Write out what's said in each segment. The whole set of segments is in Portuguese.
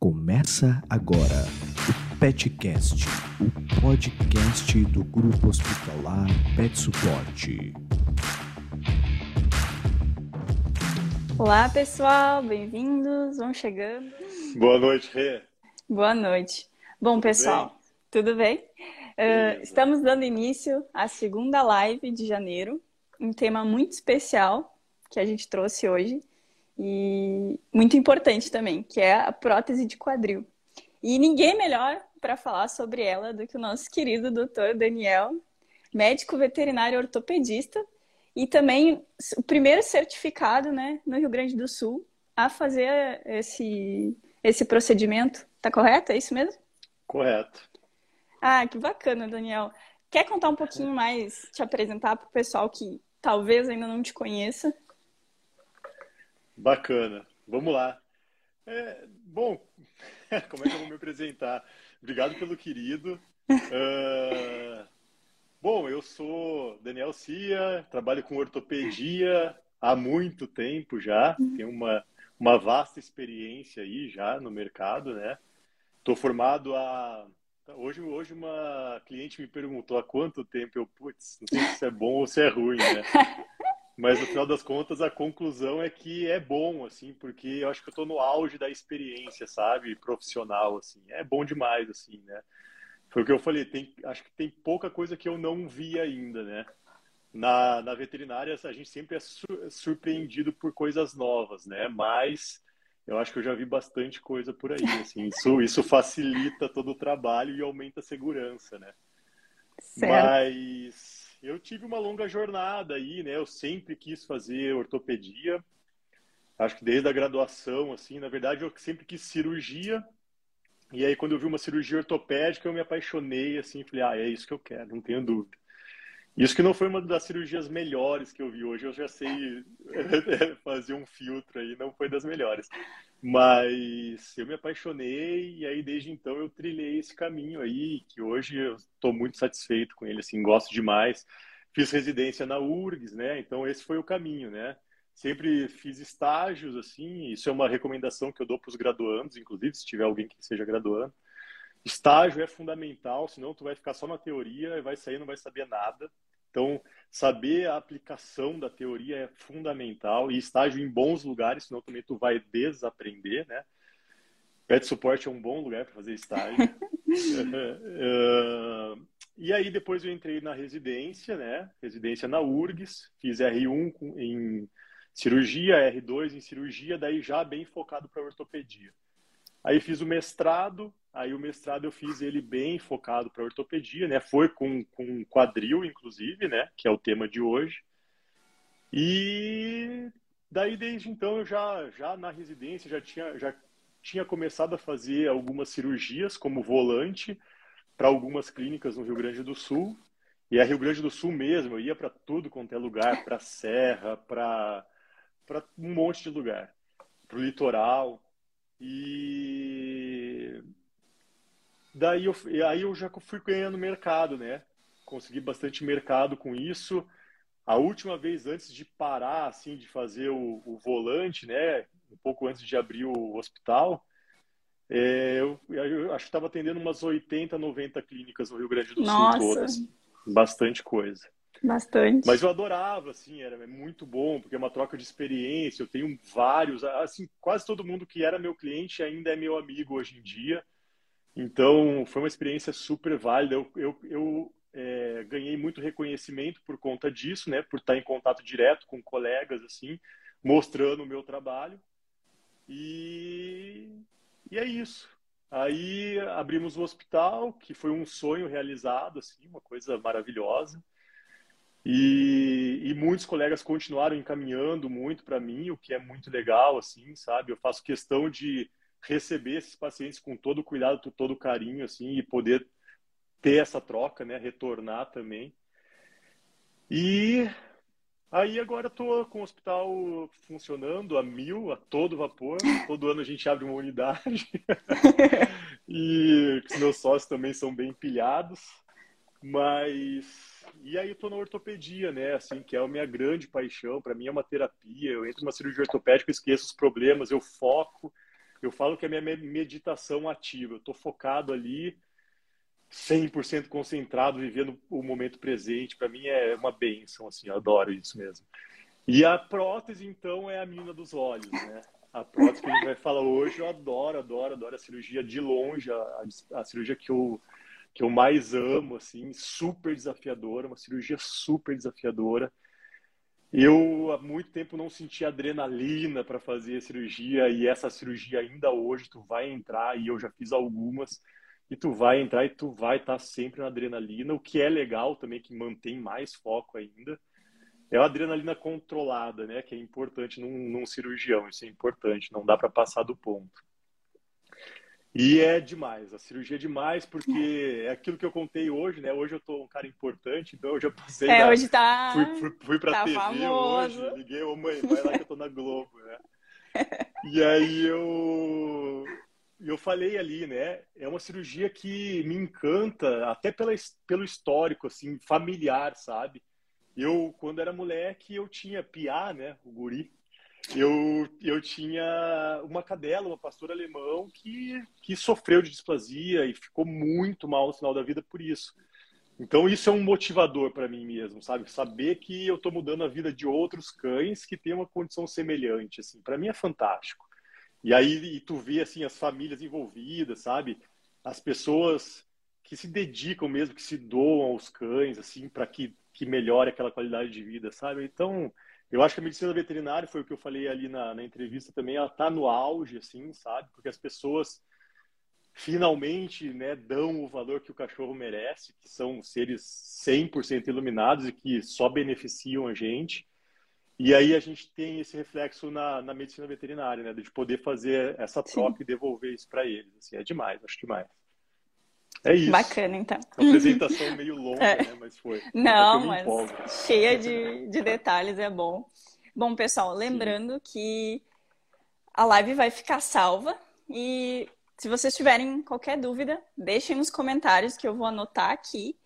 Começa agora o Petcast, o podcast do Grupo Hospitalar Pet Suporte. Olá, pessoal, bem-vindos, vão chegando. Boa noite, Rê. Boa noite. Bom, pessoal, tudo bem? Uh, estamos dando início à segunda live de janeiro, um tema muito especial que a gente trouxe hoje e muito importante também, que é a prótese de quadril. E ninguém melhor para falar sobre ela do que o nosso querido doutor Daniel, médico veterinário ortopedista e também o primeiro certificado né, no Rio Grande do Sul a fazer esse, esse procedimento. Tá correto? É isso mesmo? Correto. Ah, que bacana, Daniel. Quer contar um pouquinho mais, te apresentar para o pessoal que talvez ainda não te conheça? Bacana. Vamos lá. É, bom, como é que eu vou me apresentar? Obrigado pelo querido. Uh, bom, eu sou Daniel Cia, trabalho com ortopedia há muito tempo já, tenho uma, uma vasta experiência aí já no mercado, né? Estou formado há Hoje, hoje uma cliente me perguntou há quanto tempo eu, putz, não sei se é bom ou se é ruim, né? Mas no final das contas, a conclusão é que é bom, assim, porque eu acho que eu estou no auge da experiência, sabe? Profissional, assim. É bom demais, assim, né? Foi o que eu falei, tem, acho que tem pouca coisa que eu não vi ainda, né? Na, na veterinária, a gente sempre é surpreendido por coisas novas, né? Mas eu acho que eu já vi bastante coisa por aí, assim. Isso, isso facilita todo o trabalho e aumenta a segurança, né? Certo. Mas eu tive uma longa jornada aí, né? Eu sempre quis fazer ortopedia. Acho que desde a graduação, assim, na verdade, eu sempre quis cirurgia. E aí, quando eu vi uma cirurgia ortopédica, eu me apaixonei, assim, falei, ah, é isso que eu quero, não tenho dúvida. Isso que não foi uma das cirurgias melhores que eu vi hoje, eu já sei fazer um filtro aí, não foi das melhores. Mas eu me apaixonei e aí desde então eu trilhei esse caminho aí, que hoje eu estou muito satisfeito com ele, assim, gosto demais. Fiz residência na URGS, né? Então esse foi o caminho, né? Sempre fiz estágios, assim, isso é uma recomendação que eu dou para os graduandos, inclusive, se tiver alguém que seja graduando. Estágio é fundamental, senão tu vai ficar só na teoria e vai sair não vai saber nada. Então, saber a aplicação da teoria é fundamental e estágio em bons lugares, senão também tu vai desaprender, né? Pet Support é um bom lugar para fazer estágio. uh, e aí depois eu entrei na residência, né? Residência na URGS, fiz R1 em cirurgia, R2 em cirurgia, daí já bem focado para ortopedia. Aí fiz o mestrado, Aí o mestrado eu fiz ele bem focado para ortopedia, né? Foi com, com quadril, inclusive, né? Que é o tema de hoje. E daí desde então eu já, já na residência já tinha, já tinha começado a fazer algumas cirurgias como volante para algumas clínicas no Rio Grande do Sul. E a Rio Grande do Sul mesmo, eu ia para tudo quanto é lugar, para serra, para um monte de lugar, para o litoral. E Daí eu, aí eu já fui ganhando mercado, né? Consegui bastante mercado com isso. A última vez antes de parar, assim, de fazer o, o volante, né? Um pouco antes de abrir o hospital, é, eu, eu, acho que estava atendendo umas 80, 90 clínicas no Rio Grande do Nossa. Sul todas. Bastante coisa. Bastante. Mas eu adorava, assim, era muito bom, porque é uma troca de experiência. Eu tenho vários, assim, quase todo mundo que era meu cliente ainda é meu amigo hoje em dia. Então, foi uma experiência super válida. Eu, eu, eu é, ganhei muito reconhecimento por conta disso, né? Por estar em contato direto com colegas, assim, mostrando o meu trabalho. E, e é isso. Aí abrimos o hospital, que foi um sonho realizado, assim, uma coisa maravilhosa. E, e muitos colegas continuaram encaminhando muito para mim, o que é muito legal, assim, sabe? Eu faço questão de receber esses pacientes com todo o cuidado, com todo o carinho, assim, e poder ter essa troca, né? Retornar também. E aí agora estou com o hospital funcionando a mil, a todo vapor. Todo ano a gente abre uma unidade. e os meus sócios também são bem pilhados. Mas e aí eu tô na ortopedia, né? Assim, que é a minha grande paixão. Para mim é uma terapia. Eu entro numa cirurgia ortopédica, esqueço os problemas, eu foco Eu falo que é a minha meditação ativa. Eu estou focado ali, 100% concentrado, vivendo o momento presente. Para mim é uma benção, assim, eu adoro isso mesmo. E a prótese, então, é a mina dos olhos, né? A prótese que a gente vai falar hoje, eu adoro, adoro, adoro a cirurgia de longe, a, a cirurgia que eu, que eu mais amo, assim, super desafiadora, uma cirurgia super desafiadora. Eu há muito tempo não senti adrenalina para fazer a cirurgia e essa cirurgia ainda hoje tu vai entrar e eu já fiz algumas e tu vai entrar e tu vai estar tá sempre na adrenalina, o que é legal também que mantém mais foco ainda. É a adrenalina controlada, né, que é importante num, num cirurgião, isso é importante, não dá para passar do ponto. E é demais, a cirurgia é demais, porque é aquilo que eu contei hoje, né? Hoje eu tô um cara importante, então eu já passei. É, hoje tá. Fui, fui, fui pra tá TV famoso. hoje, liguei, ô mãe, vai lá que eu tô na Globo, né? e aí eu. Eu falei ali, né? É uma cirurgia que me encanta, até pela, pelo histórico, assim, familiar, sabe? Eu, quando era moleque, eu tinha piá, né? O guri eu, eu tinha uma cadela, uma pastora alemão, que, que sofreu de displasia e ficou muito mal no final da vida por isso. Então, isso é um motivador para mim mesmo, sabe? Saber que eu estou mudando a vida de outros cães que têm uma condição semelhante, assim, para mim é fantástico. E aí, e tu vê, assim, as famílias envolvidas, sabe? As pessoas que se dedicam mesmo, que se doam aos cães, assim, para que, que melhore aquela qualidade de vida, sabe? Então, eu acho que a medicina veterinária, foi o que eu falei ali na, na entrevista também, ela está no auge, assim, sabe? Porque as pessoas finalmente né, dão o valor que o cachorro merece, que são seres 100% iluminados e que só beneficiam a gente. E aí a gente tem esse reflexo na, na medicina veterinária, né, de poder fazer essa troca Sim. e devolver isso para eles. Assim, é demais, acho demais. É isso. Bacana, então. Uma apresentação meio longa, é. né? Mas foi. Não, mas cheia de, de detalhes, é bom. Bom, pessoal, lembrando Sim. que a live vai ficar salva e se vocês tiverem qualquer dúvida, deixem nos comentários que eu vou anotar aqui.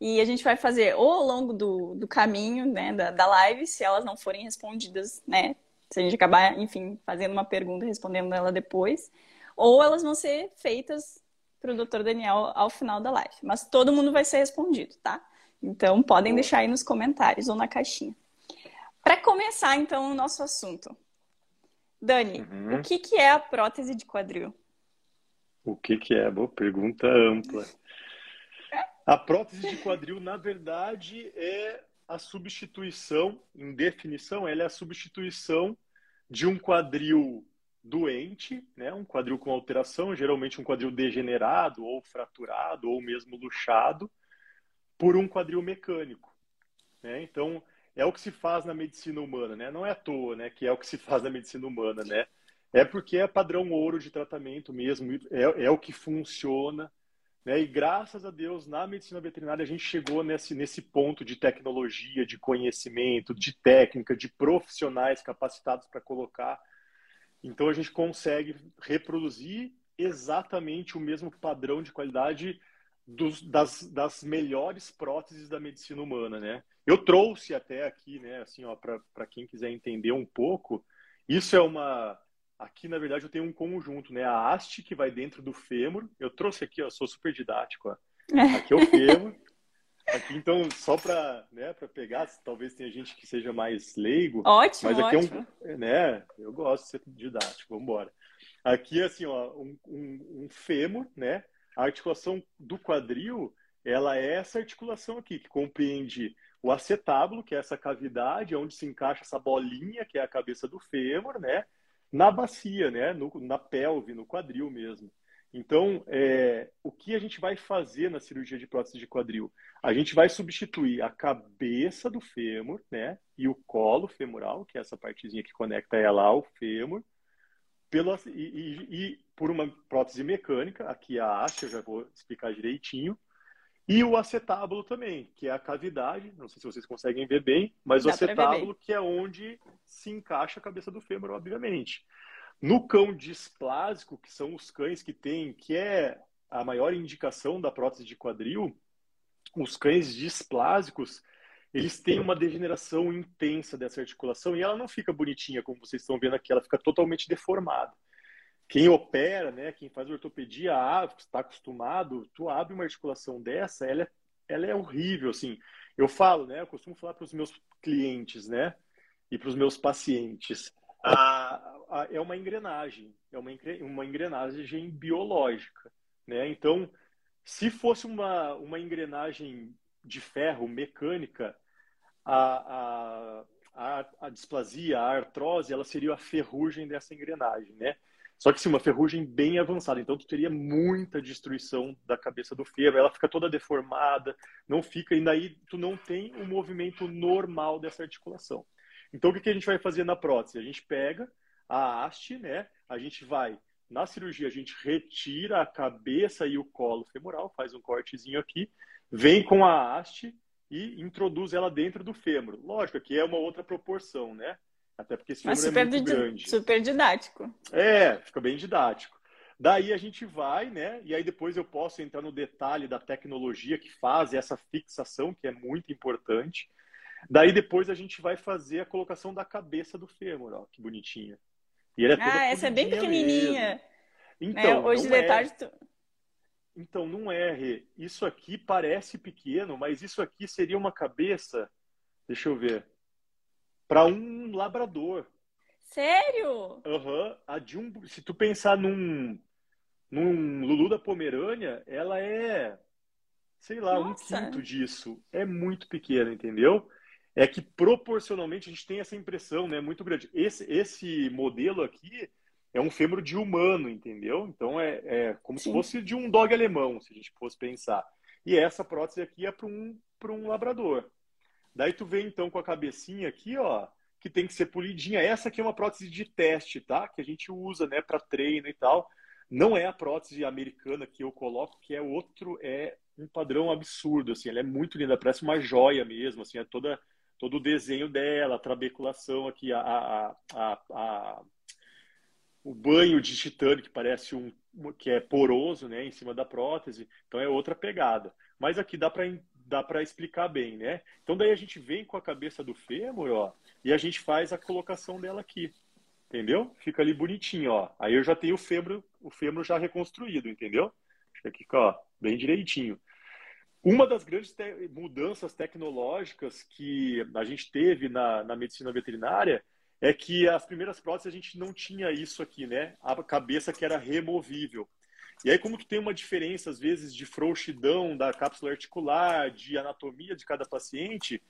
E a gente vai fazer ou ao longo do, do caminho né, da, da live, se elas não forem respondidas, né? Se a gente acabar, enfim, fazendo uma pergunta e respondendo ela depois, ou elas vão ser feitas para o Dr. Daniel ao final da live. Mas todo mundo vai ser respondido, tá? Então podem deixar aí nos comentários ou na caixinha. Para começar, então, o nosso assunto. Dani, uhum. o que, que é a prótese de quadril? O que, que é? Boa pergunta ampla. A prótese de quadril, na verdade, é a substituição, em definição, ela é a substituição de um quadril doente, né, um quadril com alteração, geralmente um quadril degenerado ou fraturado ou mesmo luxado, por um quadril mecânico. Né? Então, é o que se faz na medicina humana, né? Não é à toa, né, que é o que se faz na medicina humana, né? É porque é padrão ouro de tratamento mesmo, é, é o que funciona, né? E graças a Deus, na medicina veterinária, a gente chegou nesse, nesse ponto de tecnologia, de conhecimento, de técnica, de profissionais capacitados para colocar então a gente consegue reproduzir exatamente o mesmo padrão de qualidade dos, das, das melhores próteses da medicina humana, né? Eu trouxe até aqui, né, assim, ó, para quem quiser entender um pouco, isso é uma aqui na verdade eu tenho um conjunto, né? A haste que vai dentro do fêmur. Eu trouxe aqui, ó, sou super didático, ó. Aqui é o fêmur. Aqui, então, só para né, pegar, talvez tenha gente que seja mais leigo. Ótimo, mas aqui ótimo. é um. Né, eu gosto de ser didático, vamos embora. Aqui, assim, ó, um, um, um fêmur, né? A articulação do quadril, ela é essa articulação aqui, que compreende o acetábulo, que é essa cavidade onde se encaixa essa bolinha, que é a cabeça do fêmur, né? Na bacia, né? No, na pelve, no quadril mesmo. Então, é, o que a gente vai fazer na cirurgia de prótese de quadril? A gente vai substituir a cabeça do fêmur, né, e o colo femoral, que é essa partezinha que conecta ela ao fêmur, pelo, e, e, e por uma prótese mecânica, aqui a haste, eu já vou explicar direitinho, e o acetábulo também, que é a cavidade, não sei se vocês conseguem ver bem, mas Dá o acetábulo que é onde se encaixa a cabeça do fêmur, obviamente. No cão displásico, que são os cães que têm, que é a maior indicação da prótese de quadril, os cães displásicos, eles têm uma degeneração intensa dessa articulação e ela não fica bonitinha, como vocês estão vendo aqui, ela fica totalmente deformada. quem opera, né, quem faz ortopedia, está acostumado, tu abre uma articulação dessa, ela é, ela é horrível, assim. Eu falo, né, eu costumo falar para os meus clientes, né, e para os meus pacientes, a, a, é uma engrenagem, é uma, uma engrenagem biológica, né? Então, se fosse uma, uma engrenagem de ferro mecânica, a, a, a, displasia, a artrose, ela seria a ferrugem dessa engrenagem, né? Só que sim, uma ferrugem bem avançada. Então, tu teria muita destruição da cabeça do fêmur. Ela fica toda deformada, não fica. E daí, tu não tem o um movimento normal dessa articulação. Então, o que, que a gente vai fazer na prótese? A gente pega a haste, né? A gente vai, na cirurgia, a gente retira a cabeça e o colo femoral, faz um cortezinho aqui, vem com a haste e introduz ela dentro do fêmur. Lógico, aqui é uma outra proporção, né? Até porque esse Mas super, é muito grande. Super didático. É, fica bem didático. Daí a gente vai, né? E aí depois eu posso entrar no detalhe da tecnologia que faz essa fixação, que é muito importante. Daí depois a gente vai fazer a colocação da cabeça do fêmur, ó, que bonitinha. E ela é ah, essa é bem pequenininha. Mesmo. Então, é, hoje de é... tarde tu... Então, não é, Rê. Isso aqui parece pequeno, mas isso aqui seria uma cabeça, deixa eu ver, para um labrador. Sério? Aham. Uhum. um, se tu pensar num, num Lulu da Pomerânia, ela é, sei lá, Nossa. um quinto disso. É muito pequena, entendeu? É que proporcionalmente a gente tem essa impressão, né? Muito grande. Esse, esse modelo aqui é um fêmur de humano, entendeu? Então é, é como Sim. se fosse de um dog alemão, se a gente fosse pensar. E essa prótese aqui é para um, um labrador. Daí tu vem então com a cabecinha aqui, ó, que tem que ser polidinha. Essa aqui é uma prótese de teste, tá? Que a gente usa, né, para treino e tal. Não é a prótese americana que eu coloco, que é outro, é um padrão absurdo, assim. Ela é muito linda, parece uma joia mesmo, assim, é toda todo o desenho dela, a trabeculação aqui, a, a, a, a o banho de titânio que parece um que é poroso, né, em cima da prótese. Então é outra pegada. Mas aqui dá para dá para explicar bem, né? Então daí a gente vem com a cabeça do fêmur, ó, e a gente faz a colocação dela aqui. Entendeu? Fica ali bonitinho, ó. Aí eu já tenho o fêmur, o fêmur já reconstruído, entendeu? Aqui, ó, bem direitinho. Uma das grandes te mudanças tecnológicas que a gente teve na, na medicina veterinária é que as primeiras próteses a gente não tinha isso aqui, né? A cabeça que era removível. E aí, como tu tem uma diferença, às vezes, de frouxidão da cápsula articular, de anatomia de cada paciente,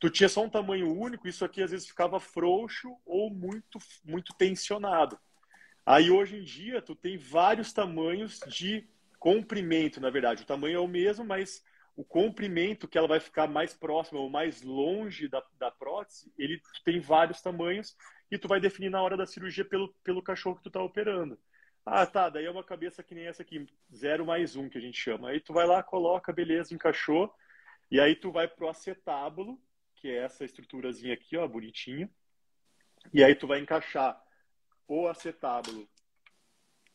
tu tinha só um tamanho único, isso aqui às vezes ficava frouxo ou muito, muito tensionado. Aí, hoje em dia, tu tem vários tamanhos de comprimento, na verdade. O tamanho é o mesmo, mas o comprimento que ela vai ficar mais próxima ou mais longe da, da prótese, ele tem vários tamanhos e tu vai definir na hora da cirurgia pelo, pelo cachorro que tu está operando. Ah, tá, daí é uma cabeça que nem essa aqui, zero mais um que a gente chama. Aí tu vai lá, coloca, beleza, encaixou. E aí tu vai pro acetábulo, que é essa estruturazinha aqui, ó, bonitinha. E aí tu vai encaixar o acetábulo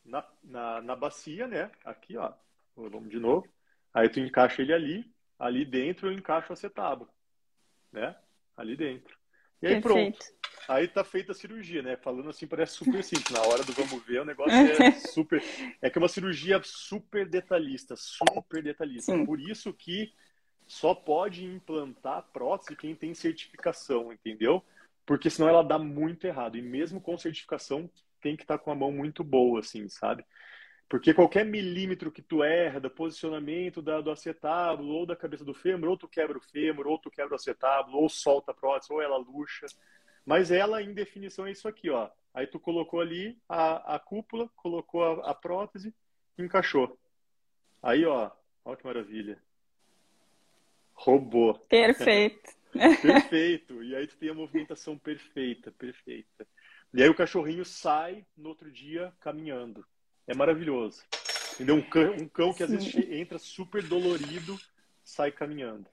na, na, na bacia, né? Aqui, ó. Vamos de novo. Aí tu encaixa ele ali. Ali dentro eu encaixo o acetábulo, né? Ali dentro. E aí Perfeito. pronto. Aí tá feita a cirurgia, né? Falando assim, parece super simples. Na hora do vamos ver, o negócio é super. É que é uma cirurgia super detalhista, super detalhista. Sim. Por isso que só pode implantar prótese quem tem certificação, entendeu? Porque senão ela dá muito errado. E mesmo com certificação, tem que estar tá com a mão muito boa, assim, sabe? Porque qualquer milímetro que tu erra do posicionamento da, do acetábulo ou da cabeça do fêmur, ou tu quebra o fêmur, ou tu quebra o acetábulo, ou solta a prótese, ou ela luxa. Mas ela, em definição, é isso aqui, ó. Aí tu colocou ali a, a cúpula, colocou a, a prótese, encaixou. Aí, ó, olha que maravilha. Robô. Perfeito. perfeito. E aí tu tem a movimentação perfeita, perfeita. E aí o cachorrinho sai no outro dia caminhando. É maravilhoso. Entendeu? Um cão, um cão que às vezes entra super dolorido, sai caminhando.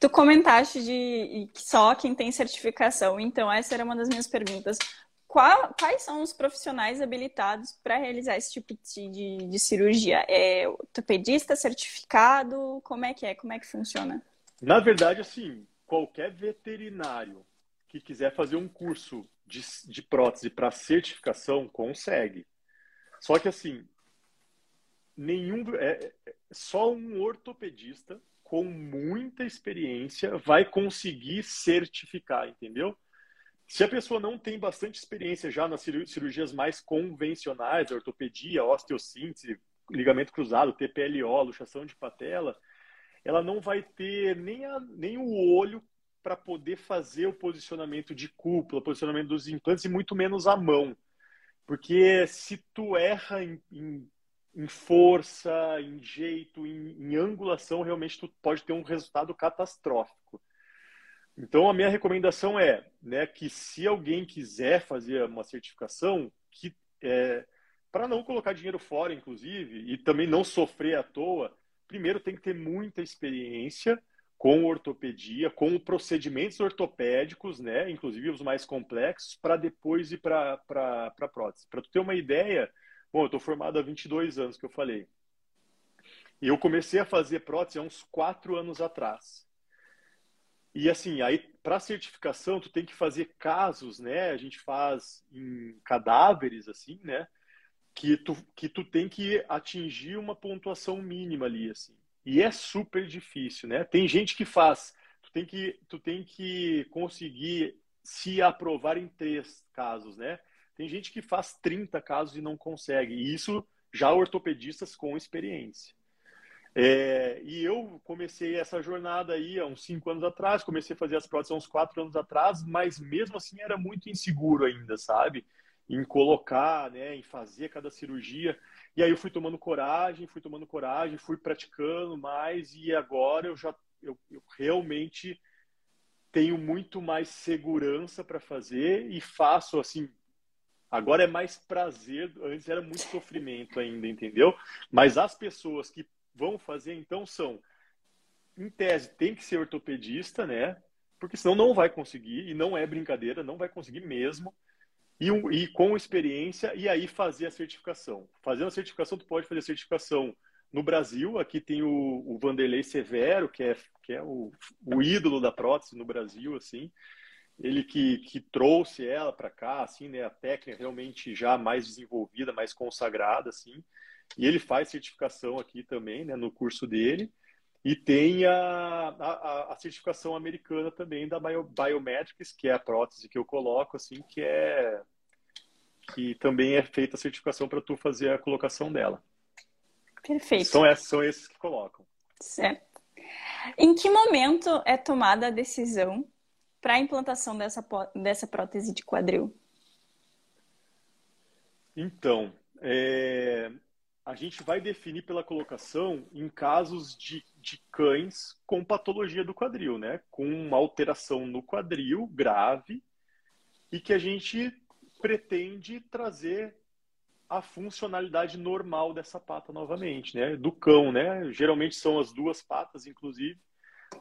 Tu comentaste de só quem tem certificação, então essa era uma das minhas perguntas. Qual, quais são os profissionais habilitados para realizar esse tipo de, de, de, cirurgia? É ortopedista certificado? Como é que é? Como é que funciona? Na verdade, assim, qualquer veterinário que quiser fazer um curso de, de prótese para certificação consegue. Só que assim, nenhum é, é, só um ortopedista com muita experiência vai conseguir certificar, entendeu? Se a pessoa não tem bastante experiência já nas cirurgias mais convencionais, ortopedia, osteossíntese, ligamento cruzado, TPLO, luxação de patela, ela não vai ter nem, a, nem o olho para poder fazer o posicionamento de cúpula, posicionamento dos implantes e muito menos a mão. Porque se tu erra em, em, em força, em jeito, em, em, angulação, realmente tu pode ter um resultado catastrófico. Então a minha recomendação é, né, que se alguém quiser fazer uma certificação, que é, para não colocar dinheiro fora, inclusive, e também não sofrer à toa, primeiro tem que ter muita experiência com ortopedia, com procedimentos ortopédicos, né, inclusive os mais complexos, para depois ir para a prótese. Para tu ter uma ideia, bom, eu estou formado há 22 anos, que eu falei. E eu comecei a fazer prótese há uns 4 anos atrás. E assim, aí para certificação, tu tem que fazer casos, né? A gente faz em cadáveres, assim, né? Que tu, que tu tem que atingir uma pontuação mínima ali, assim. E é super difícil, né? Tem gente que faz. Tu tem que, tu tem que conseguir se aprovar em três casos, né? Tem gente que faz 30 casos e não consegue. E isso já ortopedistas com experiência. É, e eu comecei essa jornada aí há uns cinco anos atrás, comecei a fazer as próteses há uns quatro anos atrás, mas mesmo assim era muito inseguro ainda, sabe? Em colocar, né, em fazer cada cirurgia. E aí eu fui tomando coragem, fui tomando coragem, fui praticando mais e agora eu já eu, eu realmente tenho muito mais segurança para fazer e faço assim. Agora é mais prazer, antes era muito sofrimento ainda, entendeu? Mas as pessoas que vão fazer então são, em tese, tem que ser ortopedista, né? Porque senão não vai conseguir, e não é brincadeira, não vai conseguir mesmo e, e, com experiência e aí fazer a certificação. Fazendo a certificação, tu pode fazer a certificação no Brasil. Aqui tem o, o Vanderlei Severo, que é, que é o, o ídolo da prótese no Brasil, assim. Ele que, que trouxe ela para cá, assim, né? A técnica realmente já mais desenvolvida, mais consagrada, assim. E ele faz certificação aqui também, né? No curso dele. E tem a, a, a, certificação americana também da Bio, Biometrics, que é a prótese que eu coloco, assim, que é que também é feita a certificação para tu fazer a colocação dela. Perfeito. São esses, são esses que colocam. Certo. Em que momento é tomada a decisão para a implantação dessa, dessa prótese de quadril? Então, é, a gente vai definir pela colocação em casos de, de cães com patologia do quadril, né? Com uma alteração no quadril grave e que a gente pretende trazer a funcionalidade normal dessa pata novamente, né? Do cão, né? Geralmente são as duas patas, inclusive.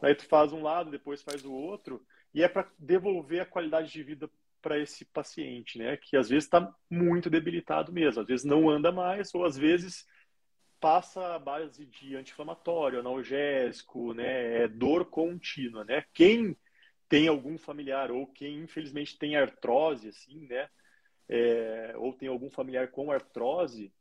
Aí tu faz um lado, depois faz o outro, e é para devolver a qualidade de vida para esse paciente, né? Que às vezes está muito debilitado mesmo, às vezes não anda mais, ou às vezes passa a base de anti-inflamatório, analgésico, né? É dor contínua, né? Quem tem algum familiar ou quem infelizmente tem artrose, assim, né? É, ou tem algum familiar com artrose,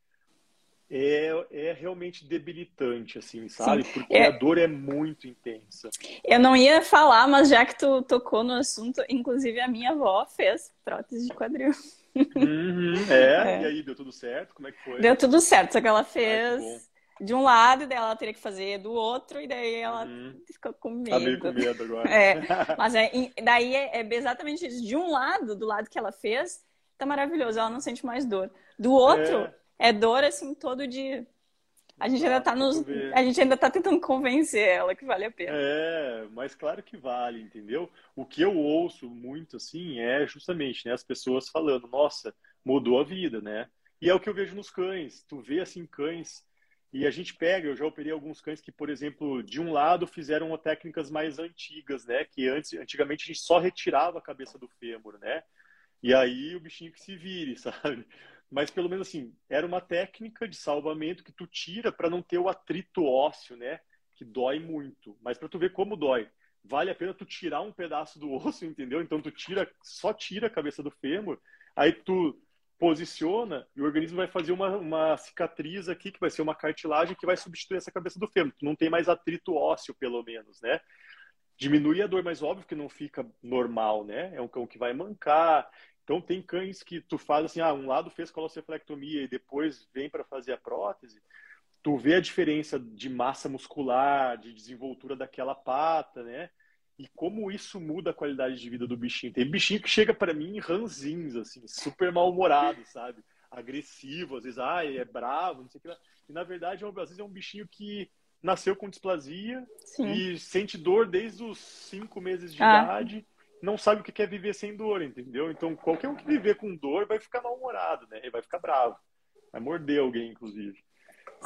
é, é realmente debilitante, assim, sabe? Sim. Porque é... a dor é muito intensa. Eu não ia falar, mas já que tu tocou no assunto, inclusive a minha avó fez prótese de quadril. Uhum, é, é, e aí deu tudo certo? Como é que foi? Deu tudo certo, só que ela fez de um lado, e daí ela teria que fazer do outro, e daí ela uhum. ficou com medo. Tá meio com medo agora. É, mas é, daí é, é exatamente isso. De um lado, do lado que ela fez, tá maravilhoso, ela não sente mais dor. Do outro, é, é dor assim todo dia. A gente, ainda tá nos, a gente ainda tá tentando convencer ela que vale a pena. É, mas claro que vale, entendeu? O que eu ouço muito, assim, é justamente, né, as pessoas falando, nossa, mudou a vida, né? E é o que eu vejo nos cães. Tu vê, assim, cães... E a gente pega, eu já operei alguns cães que, por exemplo, de um lado fizeram técnicas mais antigas, né? Que antes, antigamente a gente só retirava a cabeça do fêmur, né? E aí o bichinho que se vire, sabe? Mas pelo menos assim, era uma técnica de salvamento que tu tira para não ter o atrito ósseo, né? Que dói muito. Mas para tu ver como dói, vale a pena tu tirar um pedaço do osso, entendeu? Então tu tira, só tira a cabeça do fêmur, aí tu posiciona e o organismo vai fazer uma, uma cicatriz aqui, que vai ser uma cartilagem que vai substituir essa cabeça do fêmur. Não tem mais atrito ósseo, pelo menos, né? Diminui a dor, mas óbvio que não fica normal, né? É um cão que vai mancar. Então, tem cães que tu faz assim, ah, um lado fez coloceflectomia e depois vem para fazer a prótese. Tu vê a diferença de massa muscular, de desenvoltura daquela pata, né? E como isso muda a qualidade de vida do bichinho. Tem bichinho que chega para mim ranzinhos, assim, super mal-humorado, sabe? Agressivo, às vezes, ah, é bravo, não sei o que. E na verdade, às vezes é um bichinho que nasceu com displasia Sim. e sente dor desde os cinco meses de ah. idade, não sabe o que é viver sem dor, entendeu? Então, qualquer um que viver com dor vai ficar mal-humorado, né? Vai ficar bravo. Vai morder alguém, inclusive.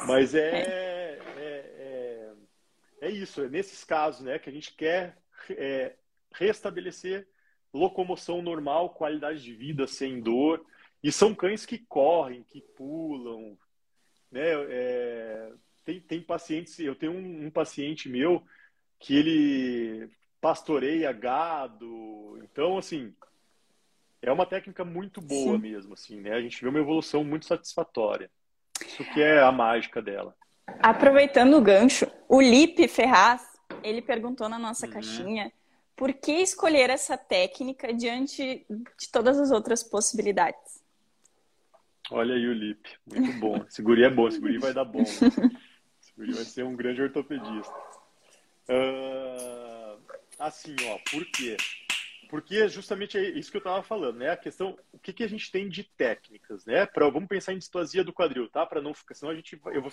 Mas é, é, é, é isso, é nesses casos, né, que a gente quer é, restabelecer locomoção normal, qualidade de vida sem dor. E são cães que correm, que pulam. Né? É, tem, tem pacientes, eu tenho um, um, paciente meu que ele pastoreia gado. Então, assim, é uma técnica muito boa Sim. mesmo, assim, né? A gente vê uma evolução muito satisfatória. Isso que é a mágica dela. Aproveitando o gancho, o Lipe Ferraz ele perguntou na nossa uhum. caixinha por que escolher essa técnica diante de todas as outras possibilidades. Olha aí o Lip, muito bom. Esse guri é bom, esse guri vai dar bom. Né? Esse guri vai ser um grande ortopedista. Uh, assim, ó, por quê? Porque justamente é isso que eu estava falando, né? A questão, o que, que a gente tem de técnicas, né? Pra, vamos pensar em displasia do quadril, tá? Para não ficar, senão a gente, eu vou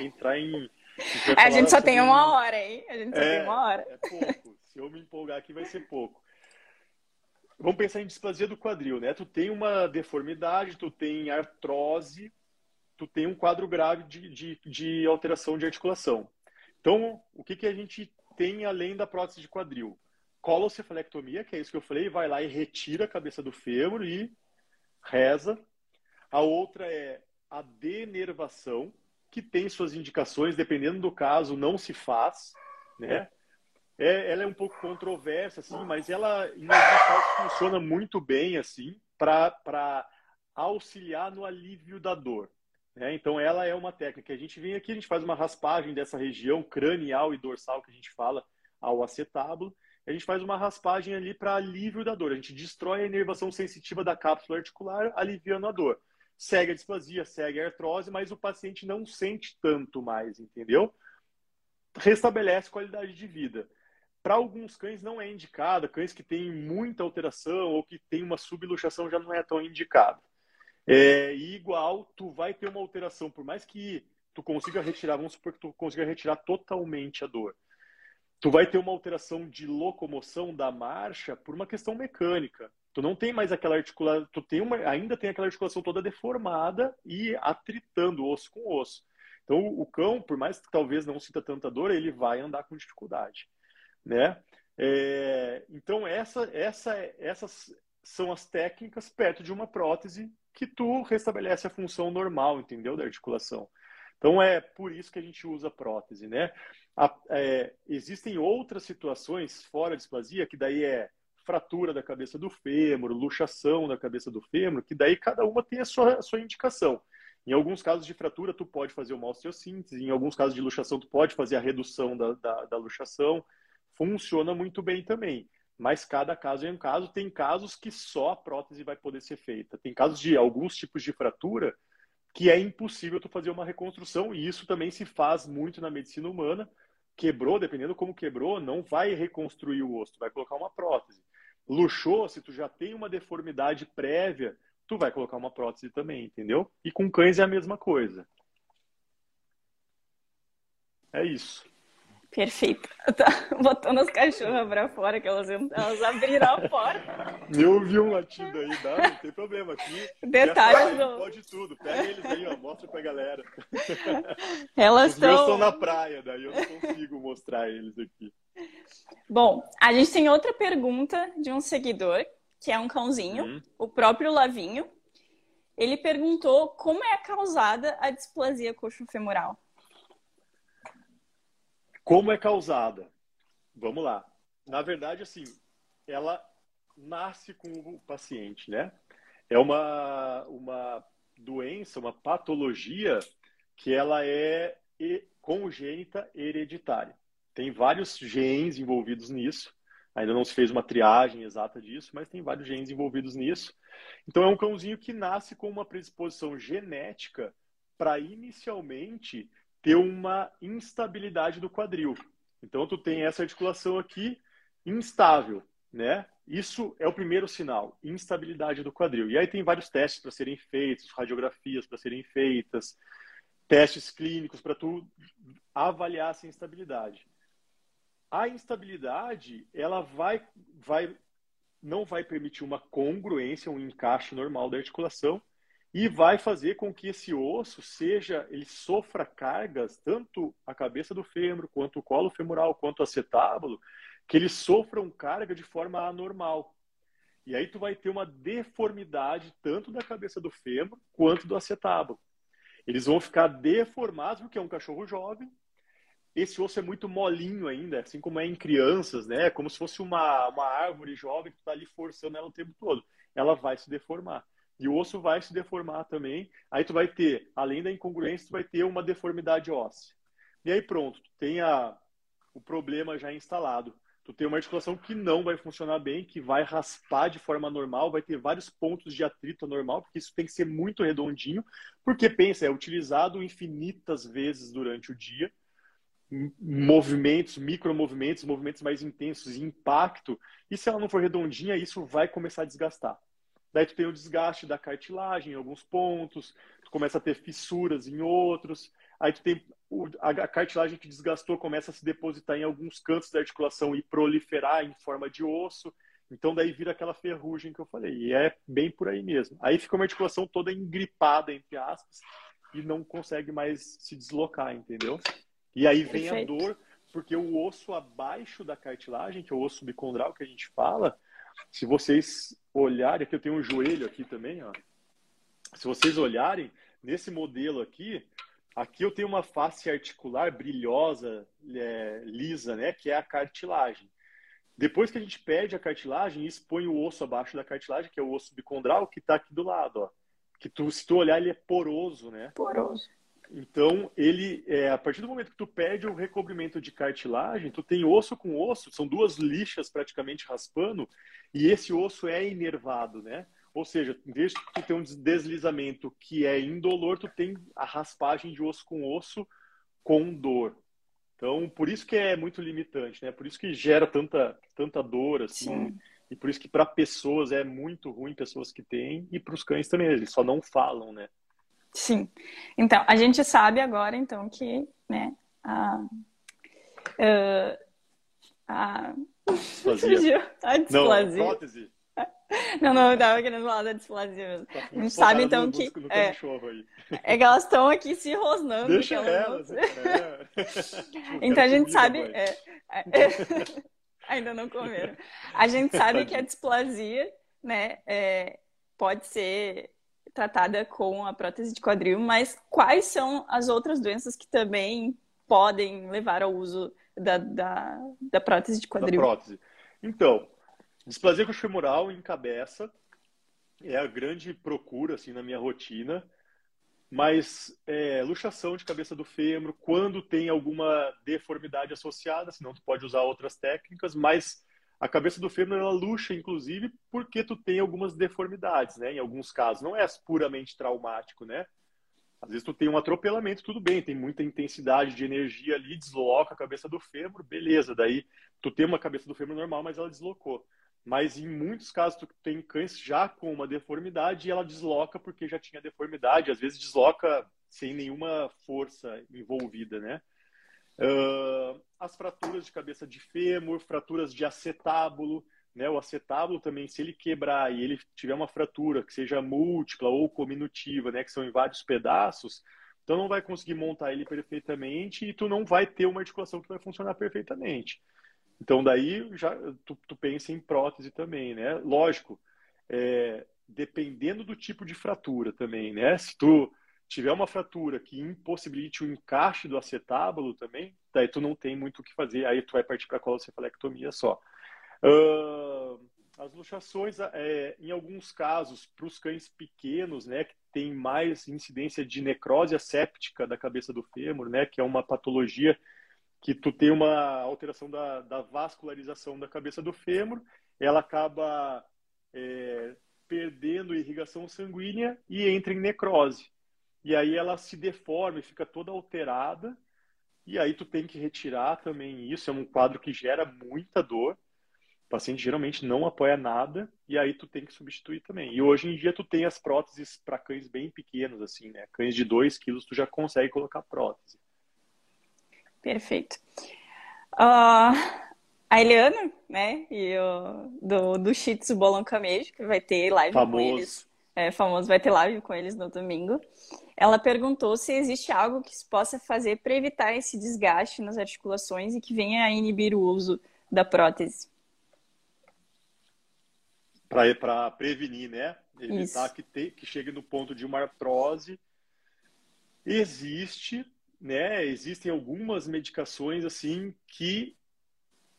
entrar em a gente só tem uma hora, hein? A gente só é, tem uma hora. É pouco. Se eu me empolgar aqui, vai ser pouco. Vamos pensar em displasia do quadril, né? Tu tem uma deformidade, tu tem artrose, tu tem um quadro grave de, de, de alteração de articulação. Então, o que, que a gente tem além da prótese de quadril? Colocefalectomia, que é isso que eu falei, vai lá e retira a cabeça do fêmur e reza. A outra é a denervação, que tem suas indicações, dependendo do caso, não se faz, né? É, ela é um pouco controversa, assim, mas ela, em alguns casos, funciona muito bem, assim, para auxiliar no alívio da dor. Né? Então, ela é uma técnica. A gente vem aqui, a gente faz uma raspagem dessa região cranial e dorsal que a gente fala ao acetábulo. A gente faz uma raspagem ali para alívio da dor. A gente destrói a inervação sensitiva da cápsula articular, aliviando a dor segue a displasia, segue a artrose, mas o paciente não sente tanto mais, entendeu? Restabelece qualidade de vida. Para alguns cães não é indicado, cães que têm muita alteração ou que têm uma subluxação já não é tão indicado. É, igual, tu vai ter uma alteração, por mais que tu consiga retirar, vamos supor que tu consiga retirar totalmente a dor. Tu vai ter uma alteração de locomoção da marcha por uma questão mecânica. Tu não tem mais aquela articulação, tu tem uma, ainda tem aquela articulação toda deformada e atritando osso com osso. Então o cão, por mais que talvez não sinta tanta dor, ele vai andar com dificuldade, né? É, então essa, essa, essas são as técnicas perto de uma prótese que tu restabelece a função normal, entendeu, da articulação. Então é por isso que a gente usa prótese, né? A, é, existem outras situações fora a displasia que daí é fratura da cabeça do fêmur, luxação da cabeça do fêmur, que daí cada uma tem a sua, a sua indicação. Em alguns casos de fratura, tu pode fazer uma osteossíntese, em alguns casos de luxação, tu pode fazer a redução da, da, da luxação. Funciona muito bem também. Mas cada caso é um caso. Tem casos que só a prótese vai poder ser feita. Tem casos de alguns tipos de fratura que é impossível tu fazer uma reconstrução, e isso também se faz muito na medicina humana. Quebrou, dependendo como quebrou, não vai reconstruir o osso, vai colocar uma prótese. Luxou, se tu já tem uma deformidade prévia, tu vai colocar uma prótese também, entendeu? E com cães é a mesma coisa. É isso. Perfeito. Tá botando as cachorras pra fora, que elas, elas abriram a porta. Eu ouvi um latido aí, dá, não tem problema. Aqui, Detalhes do... pode tudo. Pega eles aí, ó, mostra pra galera. Elas Os meus estão na praia, daí eu não consigo mostrar eles aqui. Bom, a gente tem outra pergunta de um seguidor, que é um cãozinho, uhum. o próprio Lavinho. Ele perguntou como é causada a displasia coxofemoral. Como é causada? Vamos lá. Na verdade, assim, ela nasce com o paciente, né? é uma, uma doença, uma patologia que ela é congênita hereditária. Tem vários genes envolvidos nisso. Ainda não se fez uma triagem exata disso, mas tem vários genes envolvidos nisso. Então é um cãozinho que nasce com uma predisposição genética para inicialmente ter uma instabilidade do quadril. Então tu tem essa articulação aqui instável, né? Isso é o primeiro sinal, instabilidade do quadril. E aí tem vários testes para serem feitos, radiografias para serem feitas, testes clínicos para tu avaliar essa instabilidade. A instabilidade, ela vai, vai, não vai permitir uma congruência, um encaixe normal da articulação e vai fazer com que esse osso seja, ele sofra cargas, tanto a cabeça do fêmur, quanto o colo femoral, quanto o acetábulo, que eles sofram carga de forma anormal. E aí tu vai ter uma deformidade tanto da cabeça do fêmur quanto do acetábulo. Eles vão ficar deformados porque é um cachorro jovem. Esse osso é muito molinho ainda, assim como é em crianças, né? É como se fosse uma, uma árvore jovem que tu tá ali forçando ela o tempo todo. Ela vai se deformar. E o osso vai se deformar também. Aí tu vai ter, além da incongruência, tu vai ter uma deformidade óssea. E aí pronto, tu tem a, o problema já instalado tu tem uma articulação que não vai funcionar bem, que vai raspar de forma normal, vai ter vários pontos de atrito normal, porque isso tem que ser muito redondinho, porque pensa, é utilizado infinitas vezes durante o dia, movimentos, micromovimentos, movimentos mais intensos, impacto, e se ela não for redondinha, isso vai começar a desgastar. Daí tu tem o desgaste da cartilagem em alguns pontos, tu começa a ter fissuras em outros, aí tu tem a cartilagem que desgastou começa a se depositar em alguns cantos da articulação e proliferar em forma de osso. Então daí vira aquela ferrugem que eu falei. E é bem por aí mesmo. Aí fica uma articulação toda engripada, entre aspas, e não consegue mais se deslocar, entendeu? E aí vem Perfeito. a dor, porque o osso abaixo da cartilagem, que é o osso subcondral que a gente fala, se vocês olharem, aqui eu tenho um joelho aqui também, ó. Se vocês olharem, nesse modelo aqui, Aqui eu tenho uma face articular brilhosa, é, lisa, né? Que é a cartilagem. Depois que a gente perde a cartilagem, expõe o osso abaixo da cartilagem, que é o osso bicondral, que está aqui do lado, ó. Que tu, se tu olhar, ele é poroso, né? Poroso. Então, ele, é, a partir do momento que tu perde o recobrimento de cartilagem, tu tem osso com osso, são duas lixas praticamente raspando, e esse osso é inervado, né? Ou seja, em vez de tu ter um deslizamento que é indolor, tu tem a raspagem de osso com osso com dor. Então, por isso que é muito limitante, né? Por isso que gera tanta, tanta dor, assim. Sim. E por isso que para pessoas é muito ruim, pessoas que têm, e para os cães também, eles só não falam, né? Sim. Então, a gente sabe agora, então, que, né, a... A... Displasia. a displasia. Não, prótese. Não, não, eu tava querendo falar da displasia mesmo. Tá, a gente sabe então que. É, é que elas estão aqui se rosnando. Deixa elas. Não... É. então a gente sabe. É, é, ainda não comeram. A gente sabe que a displasia, né, é, pode ser tratada com a prótese de quadril, mas quais são as outras doenças que também podem levar ao uso da, da, da prótese de quadril? Da prótese. Então, Displasia coxofemoral encabeça, é a grande procura assim na minha rotina, mas é, luxação de cabeça do fêmur, quando tem alguma deformidade associada, senão tu pode usar outras técnicas, mas a cabeça do fêmur ela luxa inclusive porque tu tem algumas deformidades, né? Em alguns casos, não é puramente traumático, né? Às vezes tu tem um atropelamento, tudo bem, tem muita intensidade de energia ali, desloca a cabeça do fêmur, beleza, daí tu tem uma cabeça do fêmur normal, mas ela deslocou. Mas em muitos casos tu tem cães já com uma deformidade e ela desloca porque já tinha deformidade, às vezes desloca sem nenhuma força envolvida, né? Uh, as fraturas de cabeça de fêmur, fraturas de acetábulo, né? O acetábulo também, se ele quebrar e ele tiver uma fratura que seja múltipla ou cominutiva, né? Que são em vários pedaços, então não vai conseguir montar ele perfeitamente e tu não vai ter uma articulação que vai funcionar perfeitamente. Então, daí já tu, tu pensa em prótese também, né? Lógico, é, dependendo do tipo de fratura também, né? Se tu tiver uma fratura que impossibilite o encaixe do acetábulo também, daí tu não tem muito o que fazer, aí tu vai partir para a colossefalectomia só. Uh, as luxações, é, em alguns casos, para os cães pequenos, né, que tem mais incidência de necrose asséptica da cabeça do fêmur, né, que é uma patologia que tu tem uma alteração da, da vascularização da cabeça do fêmur, ela acaba é, perdendo irrigação sanguínea e entra em necrose. E aí ela se deforma e fica toda alterada, e aí tu tem que retirar também isso, é um quadro que gera muita dor, o paciente geralmente não apoia nada e aí tu tem que substituir também. E hoje em dia tu tem as próteses para cães bem pequenos, assim, né? Cães de 2 quilos tu já consegue colocar prótese. Perfeito. Uh, a Eliana, né? E o, do, do Shih Tzu Camejo, que vai ter live famoso. com eles. É, famoso, vai ter live com eles no domingo. Ela perguntou se existe algo que se possa fazer para evitar esse desgaste nas articulações e que venha a inibir o uso da prótese para prevenir, né? Evitar que, te, que chegue no ponto de uma artrose. Existe, né? Existem algumas medicações assim que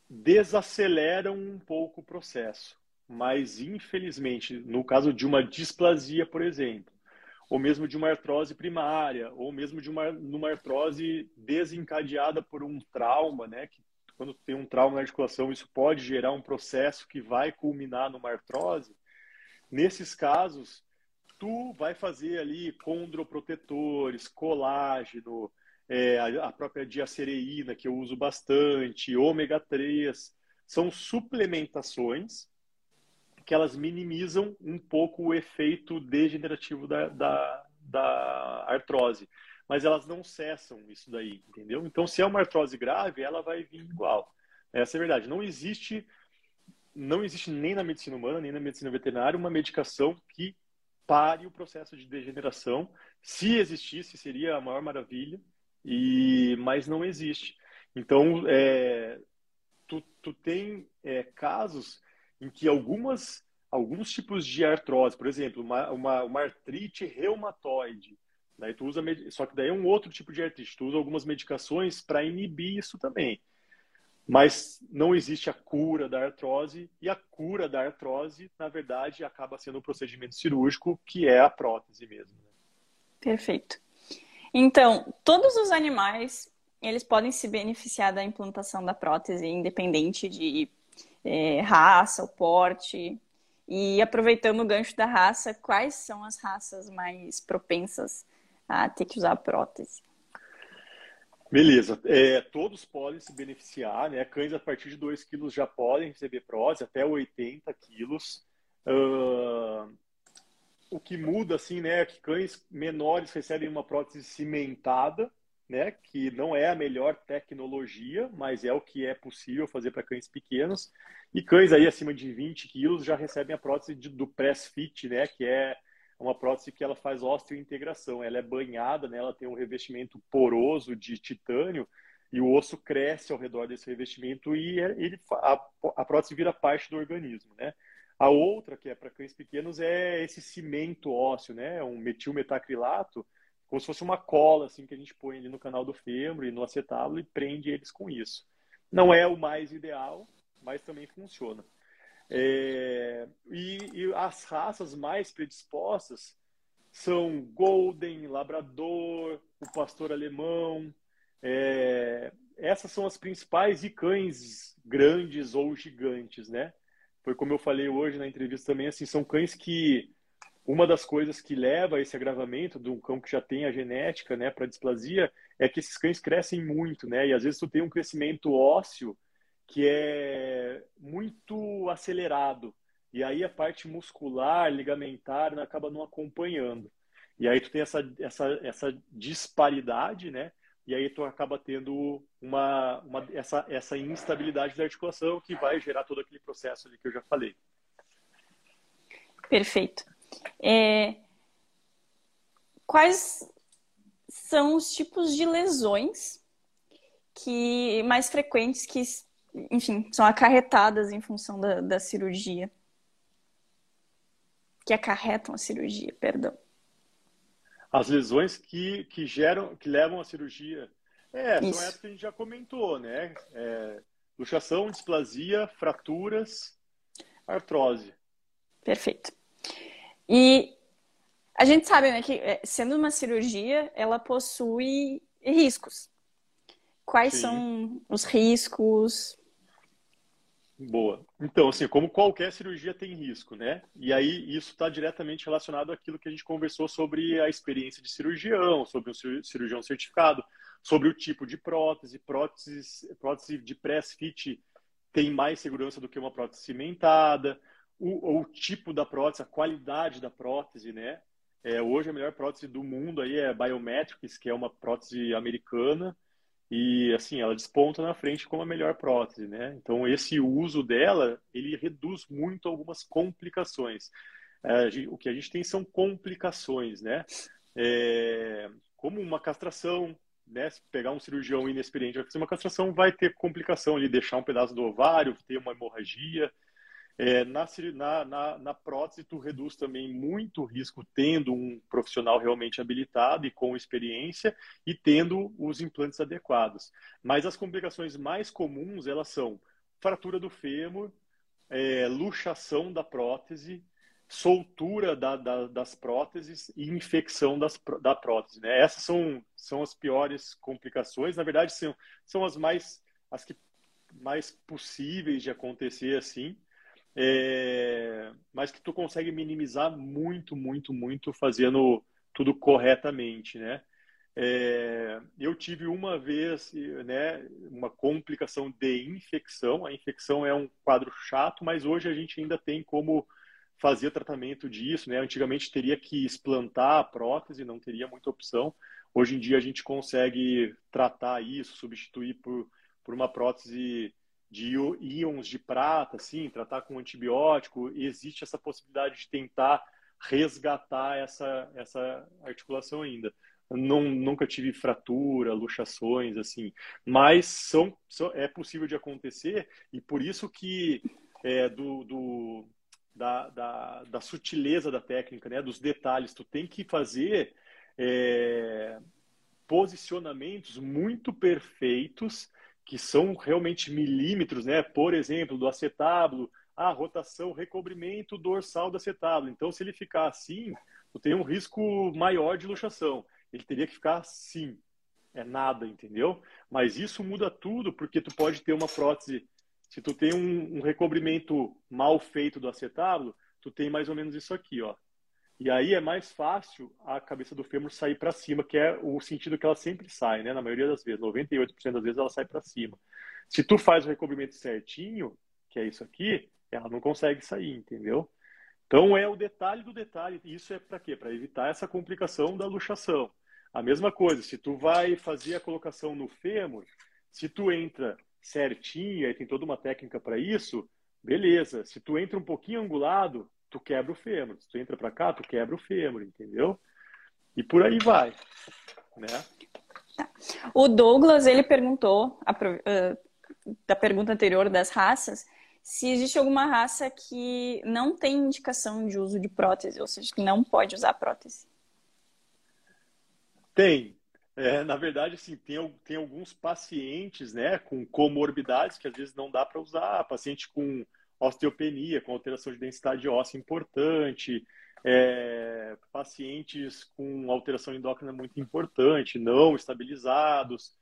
desaceleram um pouco o processo, mas infelizmente, no caso de uma displasia, por exemplo, ou mesmo de uma artrose primária, ou mesmo de uma, uma artrose desencadeada por um trauma, né, que quando tem um trauma na articulação, isso pode gerar um processo que vai culminar numa artrose. Nesses casos, tu vai fazer ali condroprotetores, colágeno, é, a própria diacereína, que eu uso bastante, ômega 3, são suplementações que elas minimizam um pouco o efeito degenerativo da, da, da artrose mas elas não cessam isso daí, entendeu? Então, se é uma artrose grave, ela vai vir igual. Essa é a verdade. Não existe, não existe nem na medicina humana, nem na medicina veterinária, uma medicação que pare o processo de degeneração. Se existisse, seria a maior maravilha, e mas não existe. Então, é, tu, tu tem é, casos em que algumas, alguns tipos de artrose, por exemplo, uma, uma, uma artrite reumatoide, Daí tu usa, só que daí é um outro tipo de artrite. Tu usa algumas medicações para inibir isso também. Mas não existe a cura da artrose e a cura da artrose, na verdade, acaba sendo um procedimento cirúrgico que é a prótese mesmo. Né? Perfeito. Então, todos os animais eles podem se beneficiar da implantação da prótese, independente de é, raça ou porte. E aproveitando o gancho da raça, quais são as raças mais propensas a ter que usar prótese. Beleza. É, todos podem se beneficiar, né? Cães a partir de 2 quilos já podem receber prótese, até 80 quilos. Uh, o que muda, assim, né, é que cães menores recebem uma prótese cimentada, né, que não é a melhor tecnologia, mas é o que é possível fazer para cães pequenos. E cães aí acima de 20 quilos já recebem a prótese de, do press fit, né, que é uma prótese que ela faz osteointegração. Ela é banhada, né? ela tem um revestimento poroso de titânio e o osso cresce ao redor desse revestimento e é, ele, a, a prótese vira parte do organismo, né? A outra, que é para cães pequenos, é esse cimento ósseo, né? Um metilmetacrilato, como se fosse uma cola assim que a gente põe ali no canal do fêmur e no acetábulo e prende eles com isso. Não é o mais ideal, mas também funciona. É, e, e, as raças mais predispostas são Golden, Labrador, o Pastor Alemão. É, essas são as principais e cães grandes ou gigantes, né? Foi como eu falei hoje na entrevista também, assim, são cães que uma das coisas que leva a esse agravamento de um cão que já tem a genética, né, para displasia, é que esses cães crescem muito, né? E às vezes tu tem um crescimento ósseo que é muito acelerado. E aí a parte muscular, ligamentar, acaba não acompanhando. E aí tu tem essa, essa, essa disparidade, né? E aí tu acaba tendo uma, uma, essa, essa instabilidade da articulação que vai gerar todo aquele processo ali que eu já falei. Perfeito. É... Quais são os tipos de lesões que mais frequentes que enfim, são acarretadas em função da, da cirurgia. Que acarretam a cirurgia, perdão. As lesões que, que geram, que levam à cirurgia. É, Isso. são essas que a gente já comentou, né? É, luxação, displasia, fraturas. artrose. Perfeito. E a gente sabe né, que, é, sendo uma cirurgia, ela possui riscos. Quais Sim. são os riscos? Boa. Então, assim, como qualquer cirurgia tem risco, né? E aí isso está diretamente relacionado àquilo que a gente conversou sobre a experiência de cirurgião, sobre o cirurgião certificado, sobre o tipo de prótese. Prótese, prótese de press fit tem mais segurança do que uma prótese cimentada. O, o tipo da prótese, a qualidade da prótese, né? É, hoje a melhor prótese do mundo aí é Biometrics, que é uma prótese americana e assim ela desponta na frente como a melhor prótese, né? Então esse uso dela ele reduz muito algumas complicações. É, o que a gente tem são complicações, né? É, como uma castração, né? Se pegar um cirurgião inexperiente vai fazer uma castração, vai ter complicação ali, deixar um pedaço do ovário, ter uma hemorragia. É, na, na, na, prótese, tu reduz também muito o risco tendo um profissional realmente habilitado e com experiência e tendo os implantes adequados. Mas as complicações mais comuns, elas são fratura do fêmur, é, luxação da prótese, soltura da, da, das próteses e infecção das, da prótese. Né? Essas são, são as piores complicações. Na verdade, são, são as mais as que mais possíveis de acontecer assim é, mas que tu consegue minimizar muito, muito, muito fazendo tudo corretamente, né? É, eu tive uma vez, né, uma complicação de infecção. A infecção é um quadro chato, mas hoje a gente ainda tem como fazer tratamento disso, né? Antigamente teria que explantar a prótese, não teria muita opção. Hoje em dia a gente consegue tratar isso, substituir por, por uma prótese de íons de prata, assim, tratar com antibiótico, existe essa possibilidade de tentar resgatar essa, essa articulação ainda. Não, nunca tive fratura, luxações, assim, mas são, são, é possível de acontecer e por isso que é, do, do da, da, da, sutileza da técnica, né, dos detalhes, tu tem que fazer é, posicionamentos muito perfeitos que são realmente milímetros, né? Por exemplo, do acetábulo, a rotação, recobrimento dorsal do acetábulo. Então, se ele ficar assim, tu tem um risco maior de luxação. Ele teria que ficar assim. É nada, entendeu? Mas isso muda tudo, porque tu pode ter uma prótese. Se tu tem um, um recobrimento mal feito do acetábulo, tu tem mais ou menos isso aqui, ó. E aí é mais fácil a cabeça do fêmur sair para cima, que é o sentido que ela sempre sai, né? Na maioria das vezes, 98% das vezes ela sai para cima. Se tu faz o recobrimento certinho, que é isso aqui, ela não consegue sair, entendeu? Então é o detalhe do detalhe. Isso é para quê? Para evitar essa complicação da luxação. A mesma coisa, se tu vai fazer a colocação no fêmur, se tu entra certinho, aí tem toda uma técnica para isso, beleza. Se tu entra um pouquinho angulado, tu quebra o fêmur. Se tu entra para cá, tu quebra o fêmur, entendeu? E por aí vai, né? O Douglas, ele perguntou, a, uh, da pergunta anterior das raças, se existe alguma raça que não tem indicação de uso de prótese, ou seja, que não pode usar prótese. Tem. É, na verdade, assim, tem, tem alguns pacientes né, com comorbidades que às vezes não dá para usar. Paciente com osteopenia, com alteração de densidade óssea importante, é, pacientes com alteração endócrina muito importante, não estabilizados,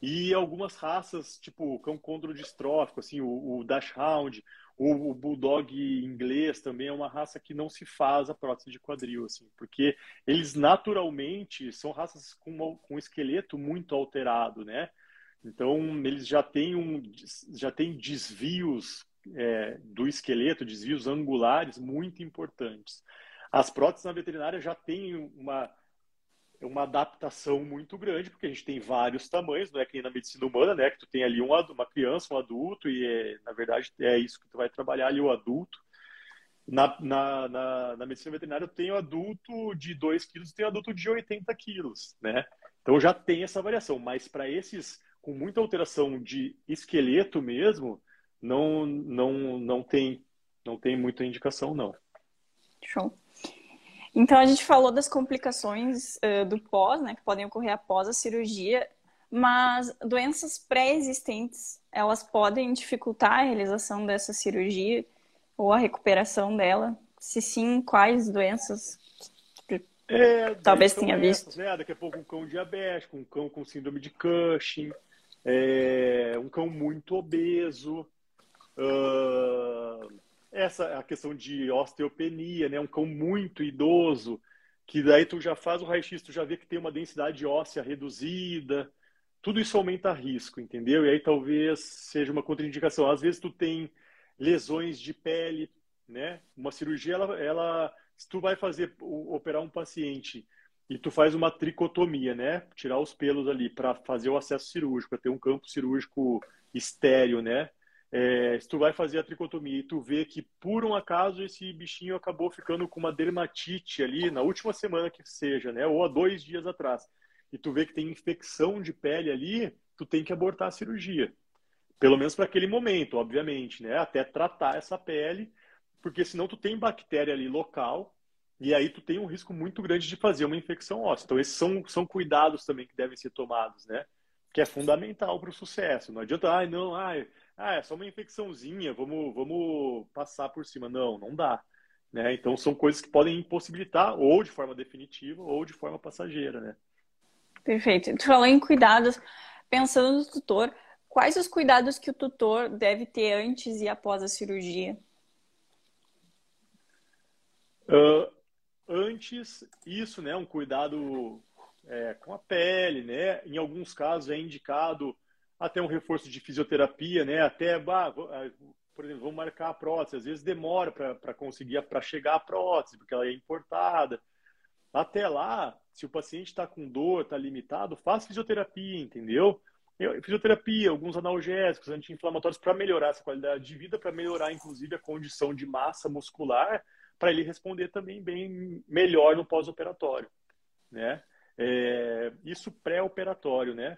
e algumas raças, tipo o cão condrodistrófico, assim, o, o Dachshund, o, o, Bulldog inglês também é uma raça que não se faz a prótese de quadril, assim, porque eles naturalmente são raças com, com um esqueleto muito alterado, né? Então, eles já têm, um, já têm desvios é, do esqueleto, desvios angulares muito importantes. As próteses na veterinária já têm uma, uma adaptação muito grande, porque a gente tem vários tamanhos, não é que nem na medicina humana, né? Que tu tem ali um, uma criança, um adulto, e é, na verdade é isso que tu vai trabalhar ali, o adulto. Na, na, na, na medicina veterinária eu tenho adulto de 2 quilos e tenho adulto de 80 quilos, né? Então já tem essa variação, mas para esses com muita alteração de esqueleto mesmo, não, não, não tem não tem muita indicação, não. Show. Então, a gente falou das complicações uh, do pós, né, que podem ocorrer após a cirurgia, mas doenças pré-existentes, elas podem dificultar a realização dessa cirurgia ou a recuperação dela? Se sim, quais doenças é, talvez tenha visto? Né? Daqui a pouco um cão diabético, um cão com síndrome de Cushing, é, um cão muito obeso, uh, essa a questão de osteopenia, né? Um cão muito idoso, que daí tu já faz o raio-x, tu já vê que tem uma densidade óssea reduzida, tudo isso aumenta risco, entendeu? E aí talvez seja uma contraindicação. Às vezes tu tem lesões de pele, né? Uma cirurgia, ela, ela se tu vai fazer operar um paciente e tu faz uma tricotomia, né? Tirar os pelos ali para fazer o acesso cirúrgico, para ter um campo cirúrgico estéreo, né? É, se tu vai fazer a tricotomia e tu vê que por um acaso esse bichinho acabou ficando com uma dermatite ali na última semana que seja, né? Ou há dois dias atrás, e tu vê que tem infecção de pele ali, tu tem que abortar a cirurgia. Pelo menos para aquele momento, obviamente, né? Até tratar essa pele porque senão tu tem bactéria ali local e aí tu tem um risco muito grande de fazer uma infecção óssea. Então esses são, são cuidados também que devem ser tomados, né? Que é fundamental para o sucesso. Não adianta, ai, ah, não, ai, ah, é só uma infecçãozinha, vamos, vamos passar por cima. Não, não dá. Né? Então são coisas que podem impossibilitar ou de forma definitiva ou de forma passageira, né? Perfeito. Tu falou em cuidados, pensando no tutor, quais os cuidados que o tutor deve ter antes e após a cirurgia? Uh, antes, isso, né, um cuidado é, com a pele, né? Em alguns casos é indicado até um reforço de fisioterapia, né? Até, bah, por exemplo, vamos marcar a prótese. Às vezes demora para conseguir, para chegar a prótese, porque ela é importada. Até lá, se o paciente está com dor, está limitado, faz fisioterapia, entendeu? Fisioterapia, alguns analgésicos, anti-inflamatórios para melhorar essa qualidade de vida, para melhorar, inclusive, a condição de massa muscular para ele responder também bem melhor no pós-operatório, né? É, isso pré-operatório, né?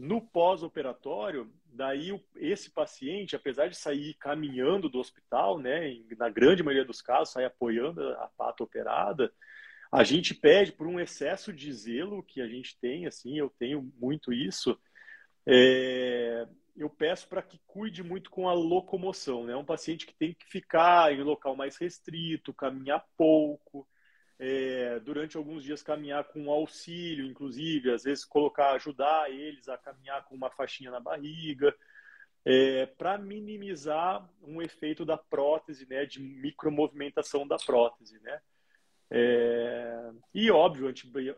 No pós-operatório, daí esse paciente, apesar de sair caminhando do hospital, né, na grande maioria dos casos, sai apoiando a pata operada, a gente pede por um excesso de zelo que a gente tem, assim, eu tenho muito isso, é, eu peço para que cuide muito com a locomoção. Né? Um paciente que tem que ficar em um local mais restrito, caminhar pouco, é, durante alguns dias caminhar com auxílio, inclusive, às vezes colocar, ajudar eles a caminhar com uma faixinha na barriga, é, para minimizar um efeito da prótese, né, de micromovimentação da prótese, né. É, e óbvio,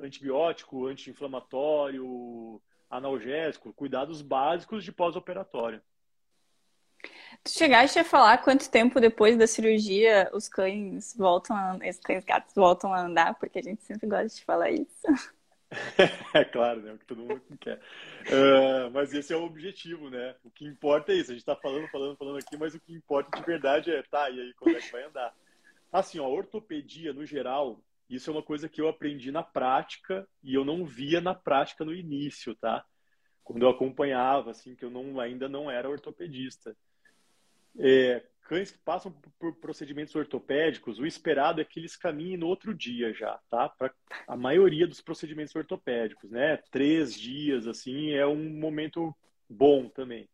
antibiótico, anti-inflamatório, analgésico, cuidados básicos de pós-operatório. Tu chegaste a falar quanto tempo depois da cirurgia os cães voltam a, os cães gatos voltam a andar, porque a gente sempre gosta de falar isso. É claro, né? O que todo mundo quer. Uh, mas esse é o objetivo, né? O que importa é isso. A gente está falando, falando, falando aqui, mas o que importa de verdade é, tá, e aí, quando é que vai andar? Assim, ó, ortopedia, no geral, isso é uma coisa que eu aprendi na prática e eu não via na prática no início, tá? Quando eu acompanhava, assim, que eu não, ainda não era ortopedista. É, cães que passam por procedimentos ortopédicos, o esperado é que eles caminhem no outro dia já, tá? Para a maioria dos procedimentos ortopédicos, né? Três dias, assim, é um momento bom também.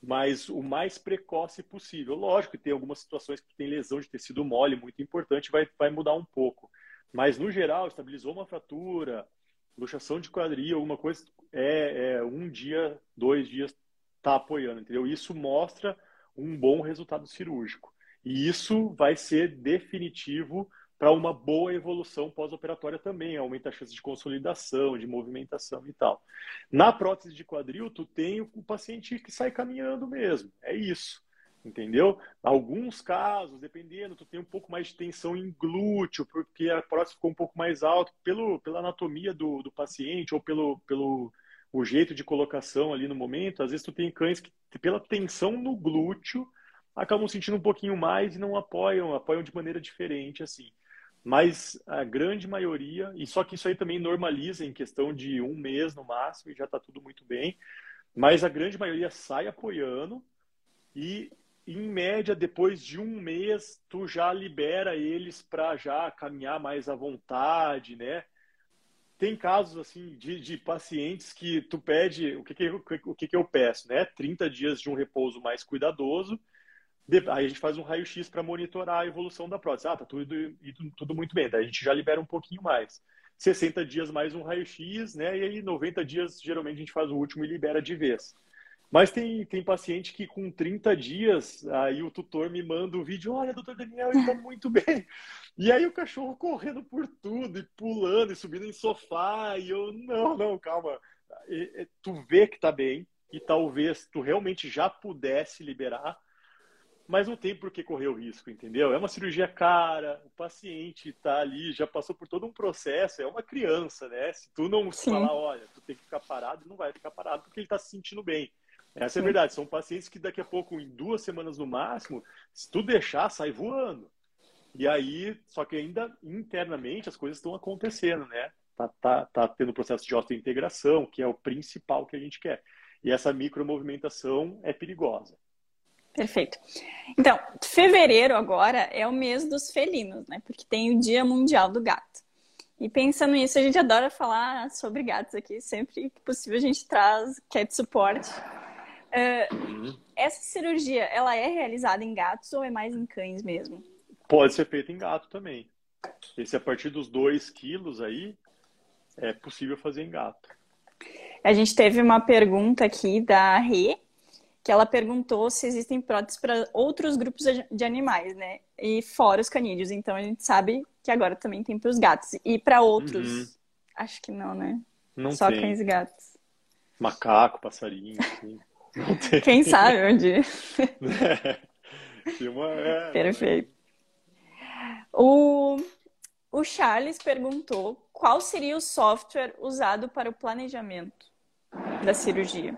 Mas o mais precoce possível. Lógico que tem algumas situações que tem lesão de tecido mole muito importante, vai, vai mudar um pouco. Mas, no geral, estabilizou uma fratura, luxação de quadril, alguma coisa, é, é um dia, dois dias, tá apoiando, entendeu? Isso mostra um bom resultado cirúrgico. E isso vai ser definitivo para uma boa evolução pós-operatória também, aumenta a chance de consolidação, de movimentação e tal. Na prótese de quadril, tu tem o paciente que sai caminhando mesmo, é isso entendeu? Alguns casos, dependendo, tu tem um pouco mais de tensão em glúteo, porque a próstata ficou um pouco mais alta, pelo, pela anatomia do, do paciente ou pelo, pelo o jeito de colocação ali no momento, às vezes tu tem cães que, pela tensão no glúteo, acabam sentindo um pouquinho mais e não apoiam, apoiam de maneira diferente, assim. Mas a grande maioria, e só que isso aí também normaliza em questão de um mês no máximo e já está tudo muito bem, mas a grande maioria sai apoiando e em média, depois de um mês, tu já libera eles para já caminhar mais à vontade, né? Tem casos assim de, de pacientes que tu pede, o que, que, o que, que eu peço, né? 30 dias de um repouso mais cuidadoso, Aí a gente faz um raio-x para monitorar a evolução da prótese. Ah, tá tudo, tudo muito bem. Daí a gente já libera um pouquinho mais. 60 dias mais um raio-x, né? E aí 90 dias, geralmente, a gente faz o último e libera de vez. Mas tem, tem paciente que com 30 dias, aí o tutor me manda o vídeo, olha, doutor Daniel, ele tá muito bem. E aí o cachorro correndo por tudo, e pulando, e subindo em sofá, e eu, não, não, calma. E, e, tu vê que tá bem, e talvez tu realmente já pudesse liberar, mas não tem por que correr o risco, entendeu? É uma cirurgia cara, o paciente está ali, já passou por todo um processo, é uma criança, né? Se tu não Sim. falar, olha, tu tem que ficar parado, não vai ficar parado porque ele está se sentindo bem. Essa é a verdade. São pacientes que daqui a pouco, em duas semanas no máximo, se tu deixar, sai voando. E aí, só que ainda internamente as coisas estão acontecendo, né? Tá, tá, tá tendo processo de osteointegração, que é o principal que a gente quer. E essa micromovimentação é perigosa. Perfeito. Então, fevereiro agora é o mês dos felinos, né? Porque tem o Dia Mundial do Gato. E pensando nisso, a gente adora falar sobre gatos aqui. Sempre que possível a gente traz cat support. Uh. Essa cirurgia, ela é realizada em gatos ou é mais em cães mesmo? Pode ser feita em gato também. Esse a partir dos 2 quilos aí, é possível fazer em gato. A gente teve uma pergunta aqui da Rê, que ela perguntou se existem próteses para outros grupos de animais, né? E fora os canídeos. Então a gente sabe que agora também tem para os gatos. E para outros, uhum. acho que não, né? Não Só tem. cães e gatos. Macaco, passarinho, sim. Quem sabe onde? é. Uma, é, Perfeito. O, o Charles perguntou qual seria o software usado para o planejamento da cirurgia.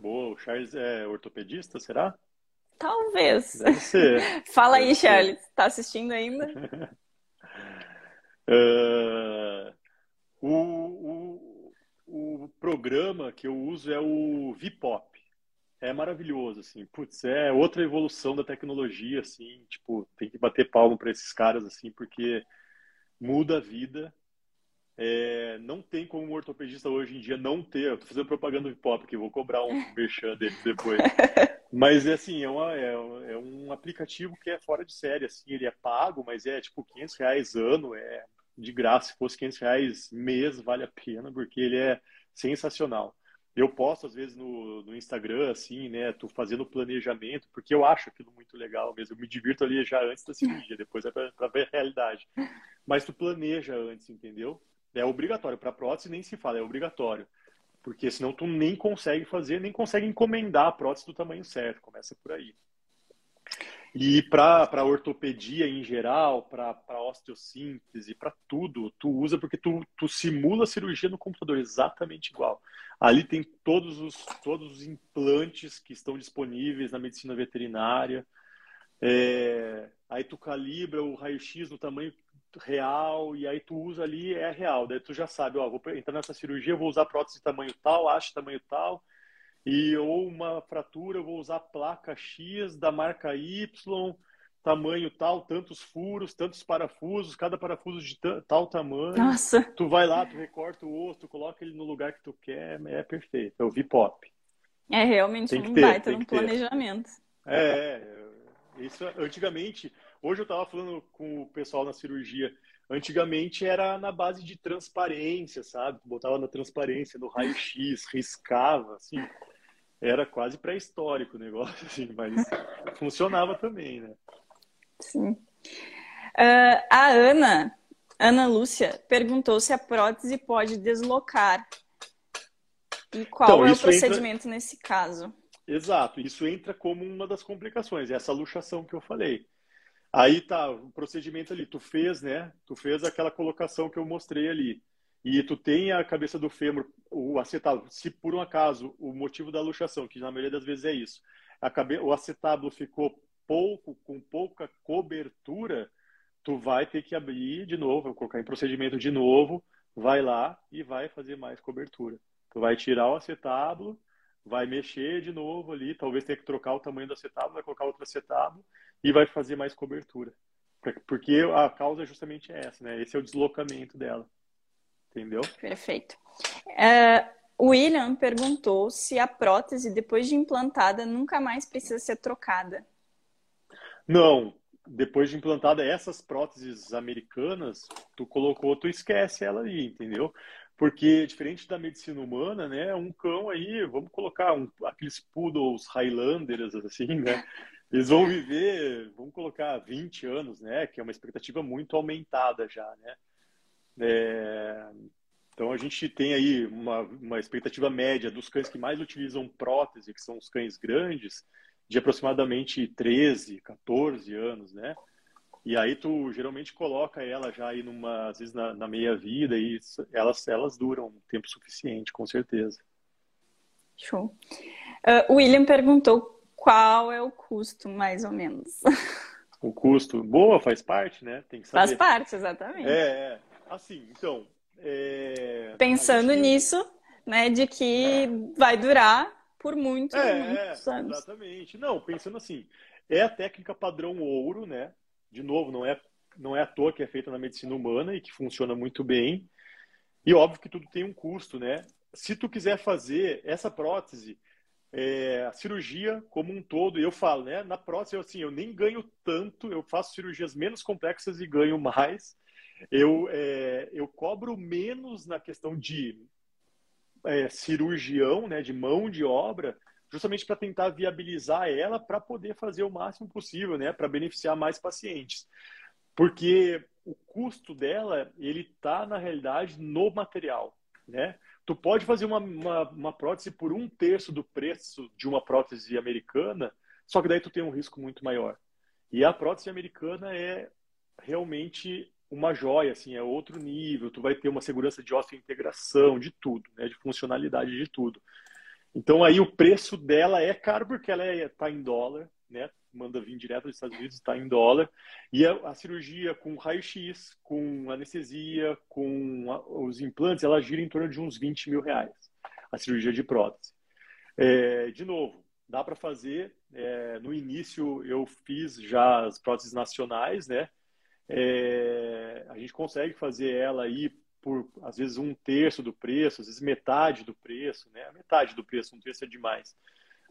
Boa, o Charles é ortopedista, será? Talvez. Deve ser. Fala Deve aí, ser. Charles. Tá assistindo ainda? uh, o, o, o programa que eu uso é o Vipop. É maravilhoso, assim. Putz, é outra evolução da tecnologia, assim. Tipo, tem que bater palmo para esses caras, assim, porque muda a vida é, não tem como um ortopedista hoje em dia não ter. Eu tô fazendo propaganda do hip hop aqui, vou cobrar um merchan dele depois. Mas assim, é, uma, é, é, um aplicativo que é fora de série, assim, ele é pago, mas é tipo 500 reais ano, é de graça. Se fosse 500 reais mês, vale a pena, porque ele é sensacional. Eu posto, às vezes, no, no Instagram, assim, né? Tô fazendo planejamento, porque eu acho aquilo muito legal mesmo. Eu me divirto ali já antes da cirurgia, depois é para ver a realidade. Mas tu planeja antes, entendeu? É obrigatório. Para prótese nem se fala, é obrigatório. Porque senão tu nem consegue fazer, nem consegue encomendar a prótese do tamanho certo. Começa por aí. E para ortopedia em geral, para osteossíntese, para tudo, tu usa porque tu, tu simula a cirurgia no computador exatamente igual. Ali tem todos os, todos os implantes que estão disponíveis na medicina veterinária. É, aí tu calibra o raio-x no tamanho real, e aí tu usa ali, é real. Daí tu já sabe, ó, vou entrar nessa cirurgia, vou usar prótese de tamanho tal, haste tamanho tal, e ou uma fratura, eu vou usar placa X da marca Y, tamanho tal, tantos furos, tantos parafusos, cada parafuso de tal tamanho. Nossa! Tu vai lá, tu recorta o osso, tu coloca ele no lugar que tu quer, é perfeito. É o V-Pop. É realmente um ter, baita um planejamento. É, é, isso antigamente Hoje eu estava falando com o pessoal na cirurgia. Antigamente era na base de transparência, sabe? Botava na transparência, no raio-x, riscava, assim. Era quase pré-histórico o negócio, assim, mas funcionava também, né? Sim. Uh, a Ana, Ana Lúcia, perguntou se a prótese pode deslocar. E qual então, é o procedimento entra... nesse caso? Exato, isso entra como uma das complicações, essa luxação que eu falei. Aí tá, o procedimento ali, tu fez, né? Tu fez aquela colocação que eu mostrei ali. E tu tem a cabeça do fêmur, o acetábulo. Se por um acaso o motivo da luxação, que na maioria das vezes é isso, cabe... o acetábulo ficou pouco, com pouca cobertura, tu vai ter que abrir de novo, colocar em procedimento de novo, vai lá e vai fazer mais cobertura. Tu vai tirar o acetábulo, vai mexer de novo ali, talvez tenha que trocar o tamanho do acetábulo, vai colocar outro acetábulo e vai fazer mais cobertura. Porque a causa é justamente essa, né? Esse é o deslocamento dela. Entendeu? Perfeito. O William perguntou se a prótese, depois de implantada, nunca mais precisa ser trocada. Não. Depois de implantada essas próteses americanas, tu colocou, tu esquece ela aí, entendeu? Porque, diferente da medicina humana, né, um cão aí, vamos colocar um, aqueles poodles Highlanders, assim, né? Eles vão viver, vamos colocar 20 anos, né? Que é uma expectativa muito aumentada já, né? É, então a gente tem aí uma, uma expectativa média dos cães que mais utilizam prótese, que são os cães grandes, de aproximadamente 13, 14 anos, né? E aí tu geralmente coloca ela já aí numa, às vezes na, na meia vida e elas, elas duram um tempo suficiente, com certeza. Show. Uh, William perguntou qual é o custo, mais ou menos. O custo, boa, faz parte, né? Tem que saber. Faz parte, exatamente. É, é. Assim, então. É... Pensando gente... nisso, né, de que é. vai durar por muitos, é, muitos anos. Exatamente. Não, pensando assim, é a técnica padrão ouro, né? de novo, não é, não é à toa que é feita na medicina humana e que funciona muito bem. E óbvio que tudo tem um custo, né? Se tu quiser fazer essa prótese, é, a cirurgia como um todo, eu falo, né? Na prótese, eu, assim, eu nem ganho tanto, eu faço cirurgias menos complexas e ganho mais. Eu, é, eu cobro menos na questão de é, cirurgião, né? De mão de obra, justamente para tentar viabilizar ela para poder fazer o máximo possível, né, para beneficiar mais pacientes. Porque o custo dela, ele está, na realidade, no material, né? Tu pode fazer uma, uma, uma, prótese por um terço do preço de uma prótese americana, só que daí tu tem um risco muito maior. E a prótese americana é realmente uma joia, assim, é outro nível. Tu vai ter uma segurança de integração de tudo, né? De funcionalidade de tudo. Então aí o preço dela é caro porque ela está é, em dólar, né? Manda vir direto dos Estados Unidos, está em dólar. E a, a cirurgia com raio-x, com anestesia, com a, os implantes, ela gira em torno de uns 20 mil reais. A cirurgia de prótese. É, de novo, dá para fazer. É, no início eu fiz já as próteses nacionais, né? É, a gente consegue fazer ela aí por às vezes um terço do preço, às vezes metade do preço, né? Metade do preço, um terço é demais.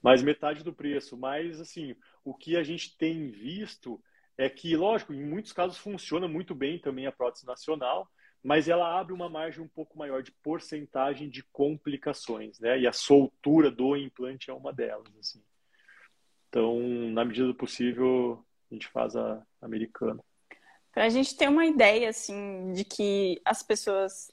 Mas metade do preço. Mas assim, o que a gente tem visto é que, lógico, em muitos casos funciona muito bem também a prótese nacional, mas ela abre uma margem um pouco maior de porcentagem de complicações, né? E a soltura do implante é uma delas, assim. Então, na medida do possível, a gente faz a americana. Para a gente ter uma ideia, assim, de que as pessoas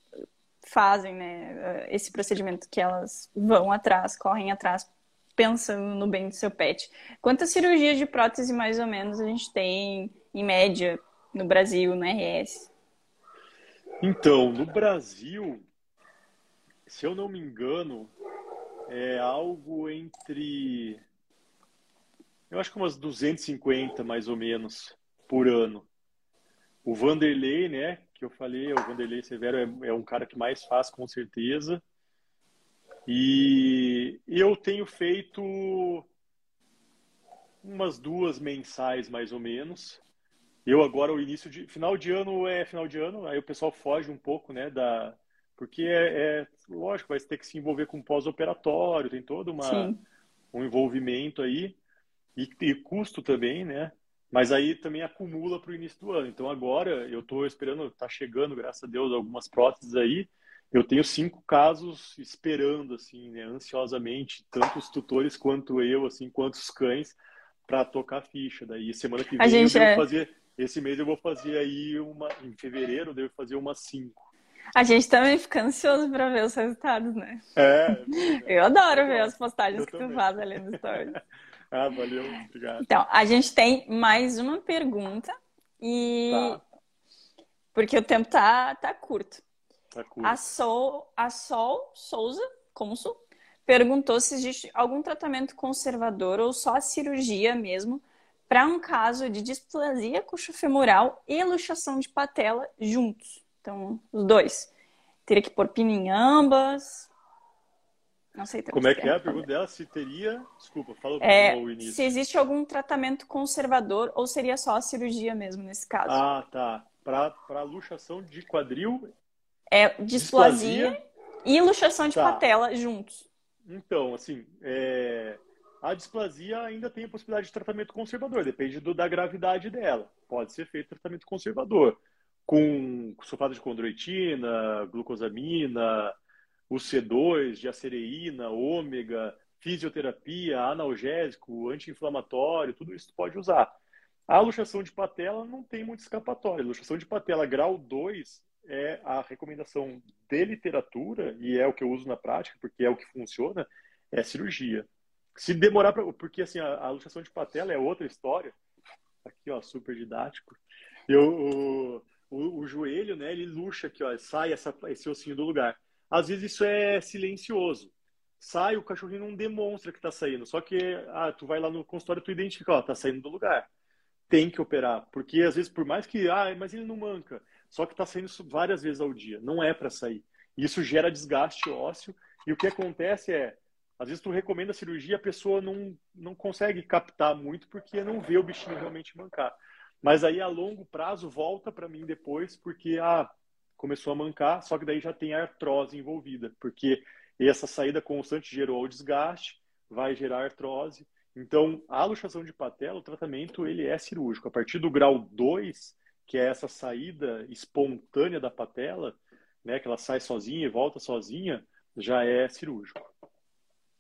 fazem, né, esse procedimento que elas vão atrás, correm atrás, pensando no bem do seu pet. Quantas cirurgias de prótese, mais ou menos, a gente tem, em média, no Brasil, no RS? Então, no Brasil, se eu não me engano, é algo entre. Eu acho que umas 250, mais ou menos, por ano. O Vanderlei, né, que eu falei, o Vanderlei Severo é, é um cara que mais faz, com certeza. E eu tenho feito umas duas mensais, mais ou menos. Eu agora, o início de... Final de ano é final de ano, aí o pessoal foge um pouco, né, da... Porque é, é lógico, vai ter que se envolver com pós-operatório, tem todo uma, um envolvimento aí. E, e custo também, né? Mas aí também acumula para o início do ano. Então agora eu estou esperando, está chegando, graças a Deus, algumas próteses aí. Eu tenho cinco casos esperando, assim, né, ansiosamente, tanto os tutores quanto eu, assim, quanto os cães, para tocar ficha. Daí semana que vem a gente eu é... fazer, esse mês eu vou fazer aí uma, em fevereiro eu devo fazer umas cinco. A gente também fica ansioso para ver os resultados, né? É. eu adoro ver as postagens eu que também. tu faz ali no story. Ah, valeu, obrigado. Então, a gente tem mais uma pergunta e tá. porque o tempo tá, tá curto. Tá curto. A Sol, a Sol Souza, cônsul, perguntou se existe algum tratamento conservador ou só a cirurgia mesmo para um caso de displasia coxofemoral e luxação de patela juntos. Então, os dois. Teria que pôr pino em ambas, não sei Como é que é a pergunta dela? Se teria. Desculpa, fala é, o início. Se existe algum tratamento conservador ou seria só a cirurgia mesmo nesse caso? Ah, tá. Para luxação de quadril. É displasia, displasia. e luxação de tá. patela juntos. Então, assim, é... A displasia ainda tem a possibilidade de tratamento conservador, depende do, da gravidade dela. Pode ser feito tratamento conservador, com sulfato de condroitina, glucosamina, o C2, diacereína, ômega, fisioterapia, analgésico, anti-inflamatório, tudo isso pode usar. A luxação de patela não tem muito escapatória. A luxação de patela grau 2 é a recomendação de literatura, e é o que eu uso na prática, porque é o que funciona, é cirurgia. Se demorar para. Porque assim, a, a, luxação de patela é outra história. Aqui, ó, super didático. Eu, o, o, o, joelho, né, ele luxa aqui, ó, sai essa, esse ossinho do lugar. Às vezes isso é silencioso. Sai, o cachorrinho não demonstra que está saindo. Só que ah, tu vai lá no consultório, tu identifica, ó, tá saindo do lugar. Tem que operar. Porque às vezes, por mais que, ah, mas ele não manca. Só que está saindo várias vezes ao dia. Não é para sair. Isso gera desgaste ósseo. E o que acontece é, às vezes tu recomenda a cirurgia, a pessoa não, não consegue captar muito porque não vê o bichinho realmente mancar. Mas aí a longo prazo volta para mim depois porque ah, começou a mancar, só que daí já tem artrose envolvida, porque essa saída constante gerou o desgaste, vai gerar artrose. Então, a luxação de patela, o tratamento ele é cirúrgico. A partir do grau 2, que é essa saída espontânea da patela, né, que ela sai sozinha e volta sozinha, já é cirúrgico.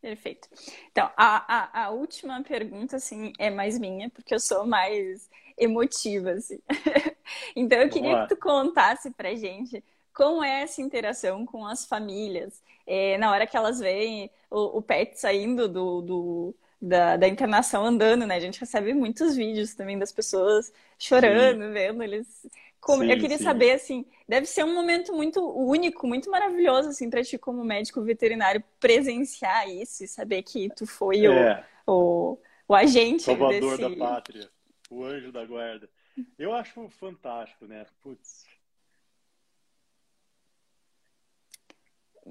Perfeito. Então, a, a, a, última pergunta, assim, é mais minha, porque eu sou mais emotiva, assim. então, eu queria que tu contasse pra gente como é essa interação com as famílias, é, na hora que elas veem o, o pet saindo do, do da, da, internação andando, né? A gente recebe muitos vídeos também das pessoas chorando, Sim. vendo eles como, sim, eu queria sim. saber, assim, deve ser um momento muito único, muito maravilhoso, assim, para ti como médico veterinário presenciar isso e saber que tu foi é. o, o, o agente Salvador desse... da pátria, o anjo da guarda. Eu acho fantástico, né? Putz.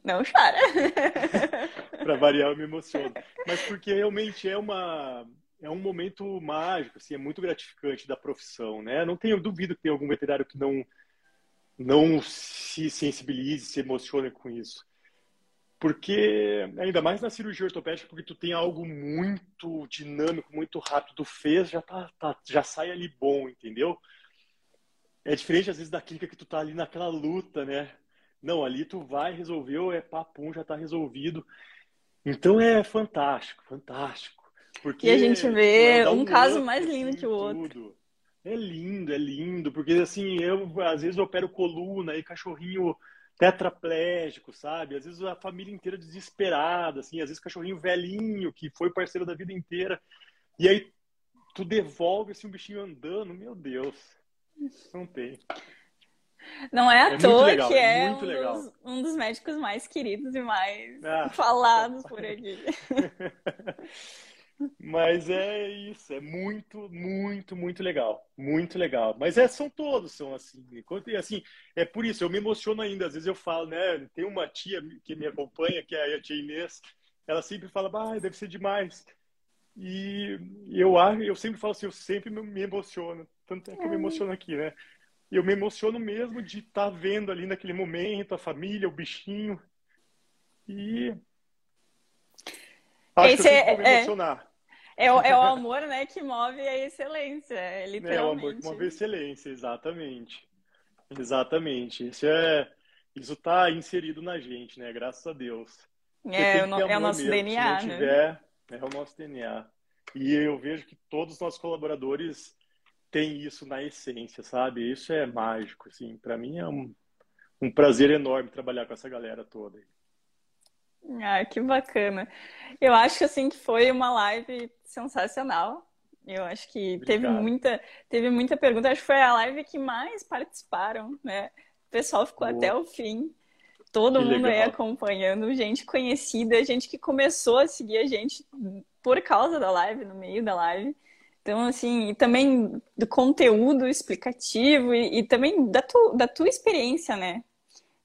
Não chora. para variar, eu me emociono. Mas porque realmente é uma é um momento mágico, assim, é muito gratificante da profissão, né? Não tenho duvido que tem algum veterinário que não não se sensibilize, se emocione com isso. Porque, ainda mais na cirurgia ortopédica, porque tu tem algo muito dinâmico, muito rápido, fez, já, tá, tá, já sai ali bom, entendeu? É diferente, às vezes, da clínica que tu tá ali naquela luta, né? Não, ali tu vai, resolveu, é papum, já tá resolvido. Então é fantástico, fantástico. Porque e a gente vê um, um caso mais lindo que o outro. Tudo. É lindo, é lindo, porque assim, eu às vezes eu opero coluna e cachorrinho tetraplégico, sabe? Às vezes a família inteira desesperada, assim, às vezes cachorrinho velhinho que foi parceiro da vida inteira. E aí tu devolve assim um bichinho andando, meu Deus. Não tem. Não é à é toa legal, que é, é um dos, um, dos, médicos mais queridos e mais ah, falados por aqui. Mas é isso, é muito, muito, muito legal. Muito legal. Mas é, são todos, são assim. assim. É por isso, eu me emociono ainda. Às vezes eu falo, né? Tem uma tia que me acompanha, que é a tia Inês, ela sempre fala, ah, deve ser demais. E eu, eu sempre falo assim, eu sempre me emociono. Tanto é que eu me uhum. emociono aqui, né? Eu me emociono mesmo de estar tá vendo ali naquele momento a família, o bichinho. E Acho Esse que eu é, me é, emocionar. É, o, é o amor, né, que move a excelência, literalmente. É o amor que move a excelência, exatamente. Exatamente. Isso é, isso está inserido na gente, né? Graças a Deus. É, o, é o nosso mesmo. DNA, Se não né? tiver, é o nosso DNA. E eu vejo que todos os nossos colaboradores têm isso na essência, sabe? Isso é mágico, assim. Para mim é um, um prazer enorme trabalhar com essa galera toda. Ah, que bacana. Eu acho assim que foi uma live sensacional. Eu acho que Obrigado. teve muita, teve muita pergunta. Acho que foi a live que mais participaram, né? O pessoal ficou Boa. até o fim. Todo que mundo legal. aí acompanhando, gente conhecida, gente que começou a seguir a gente por causa da live, no meio da live. Então, assim, e também do conteúdo explicativo e, e também da, tu, da tua experiência, né?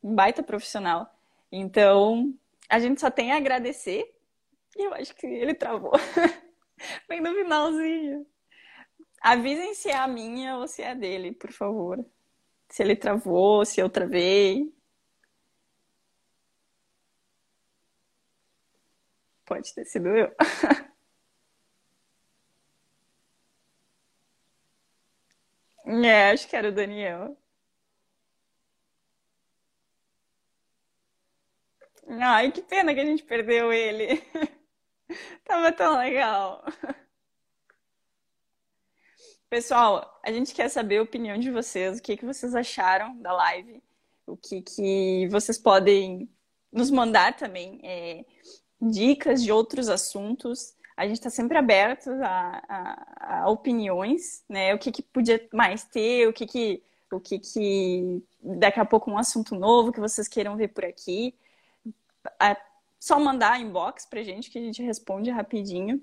Baita profissional. Então, a gente só tem a agradecer. E eu acho que ele travou. Bem no finalzinho. Avisem se é a minha ou se é a dele, por favor. Se ele travou, se eu travei. Pode ter sido eu. É, acho que era o Daniel. Ai, que pena que a gente perdeu ele. Tava tão legal. Pessoal, a gente quer saber a opinião de vocês, o que que vocês acharam da live, o que que vocês podem nos mandar também é, dicas de outros assuntos. A gente está sempre aberto a, a, a, opiniões, né? O que, que podia mais ter, o que que, o que que daqui a pouco um assunto novo que vocês queiram ver por aqui. Só mandar inbox pra gente que a gente responde rapidinho.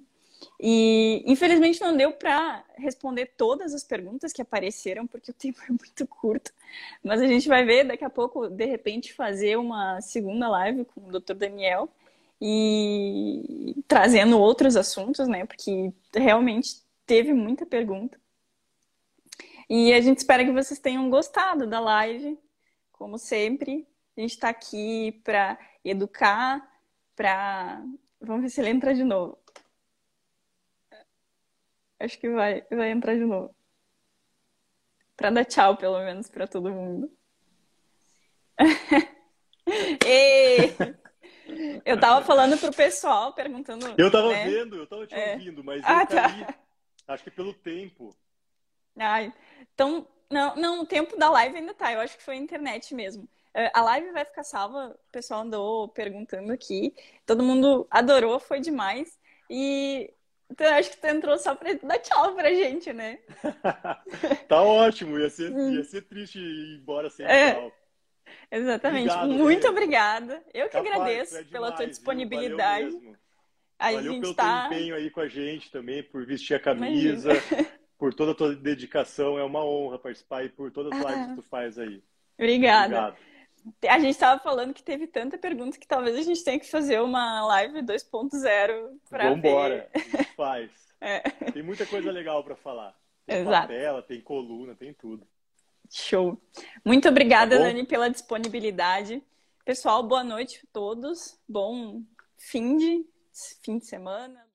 E infelizmente não deu para responder todas as perguntas que apareceram, porque o tempo é muito curto. Mas a gente vai ver daqui a pouco, de repente, fazer uma segunda live com o Dr. Daniel e trazendo outros assuntos, né? Porque realmente teve muita pergunta. E a gente espera que vocês tenham gostado da live, como sempre. A gente está aqui para educar, para. Vamos ver se ele entra de novo. Acho que vai, vai entrar de novo. Para dar tchau, pelo menos, para todo mundo. Ei! Eu tava falando pro pessoal, perguntando. Eu tava né? vendo, eu tava te é. ouvindo, mas ah, eu caí. Tá. Acho que pelo tempo. Ai, então, não, não, o tempo da live ainda tá. Eu acho que foi a internet mesmo. É, a live vai ficar salva, o pessoal andou perguntando aqui. Todo mundo adorou, foi demais. E então, acho que tu entrou só pra dar tchau pra gente, né? tá ótimo, ia ser, ia ser triste ir embora sem é, tchau. Exatamente. Obrigado, Muito né? obrigada. Eu que Capaz, agradeço é demais, pela tua disponibilidade. Valeu, a Valeu gente pelo tá... teu empenho aí com a gente também, por vestir a camisa, Imagina. por toda a tua dedicação. É uma honra participar e por todas as lives que tu faz aí. Obrigada. Obrigado. A gente estava falando que teve tanta pergunta que talvez a gente tenha que fazer uma live 2.0 para Vambora, ver. a gente faz. É. Tem muita coisa legal para falar. Tem Exato. papela, tem coluna, tem tudo. Show. Muito obrigada, tá Dani, pela disponibilidade. Pessoal, boa noite a todos. Bom fim de, fim de semana.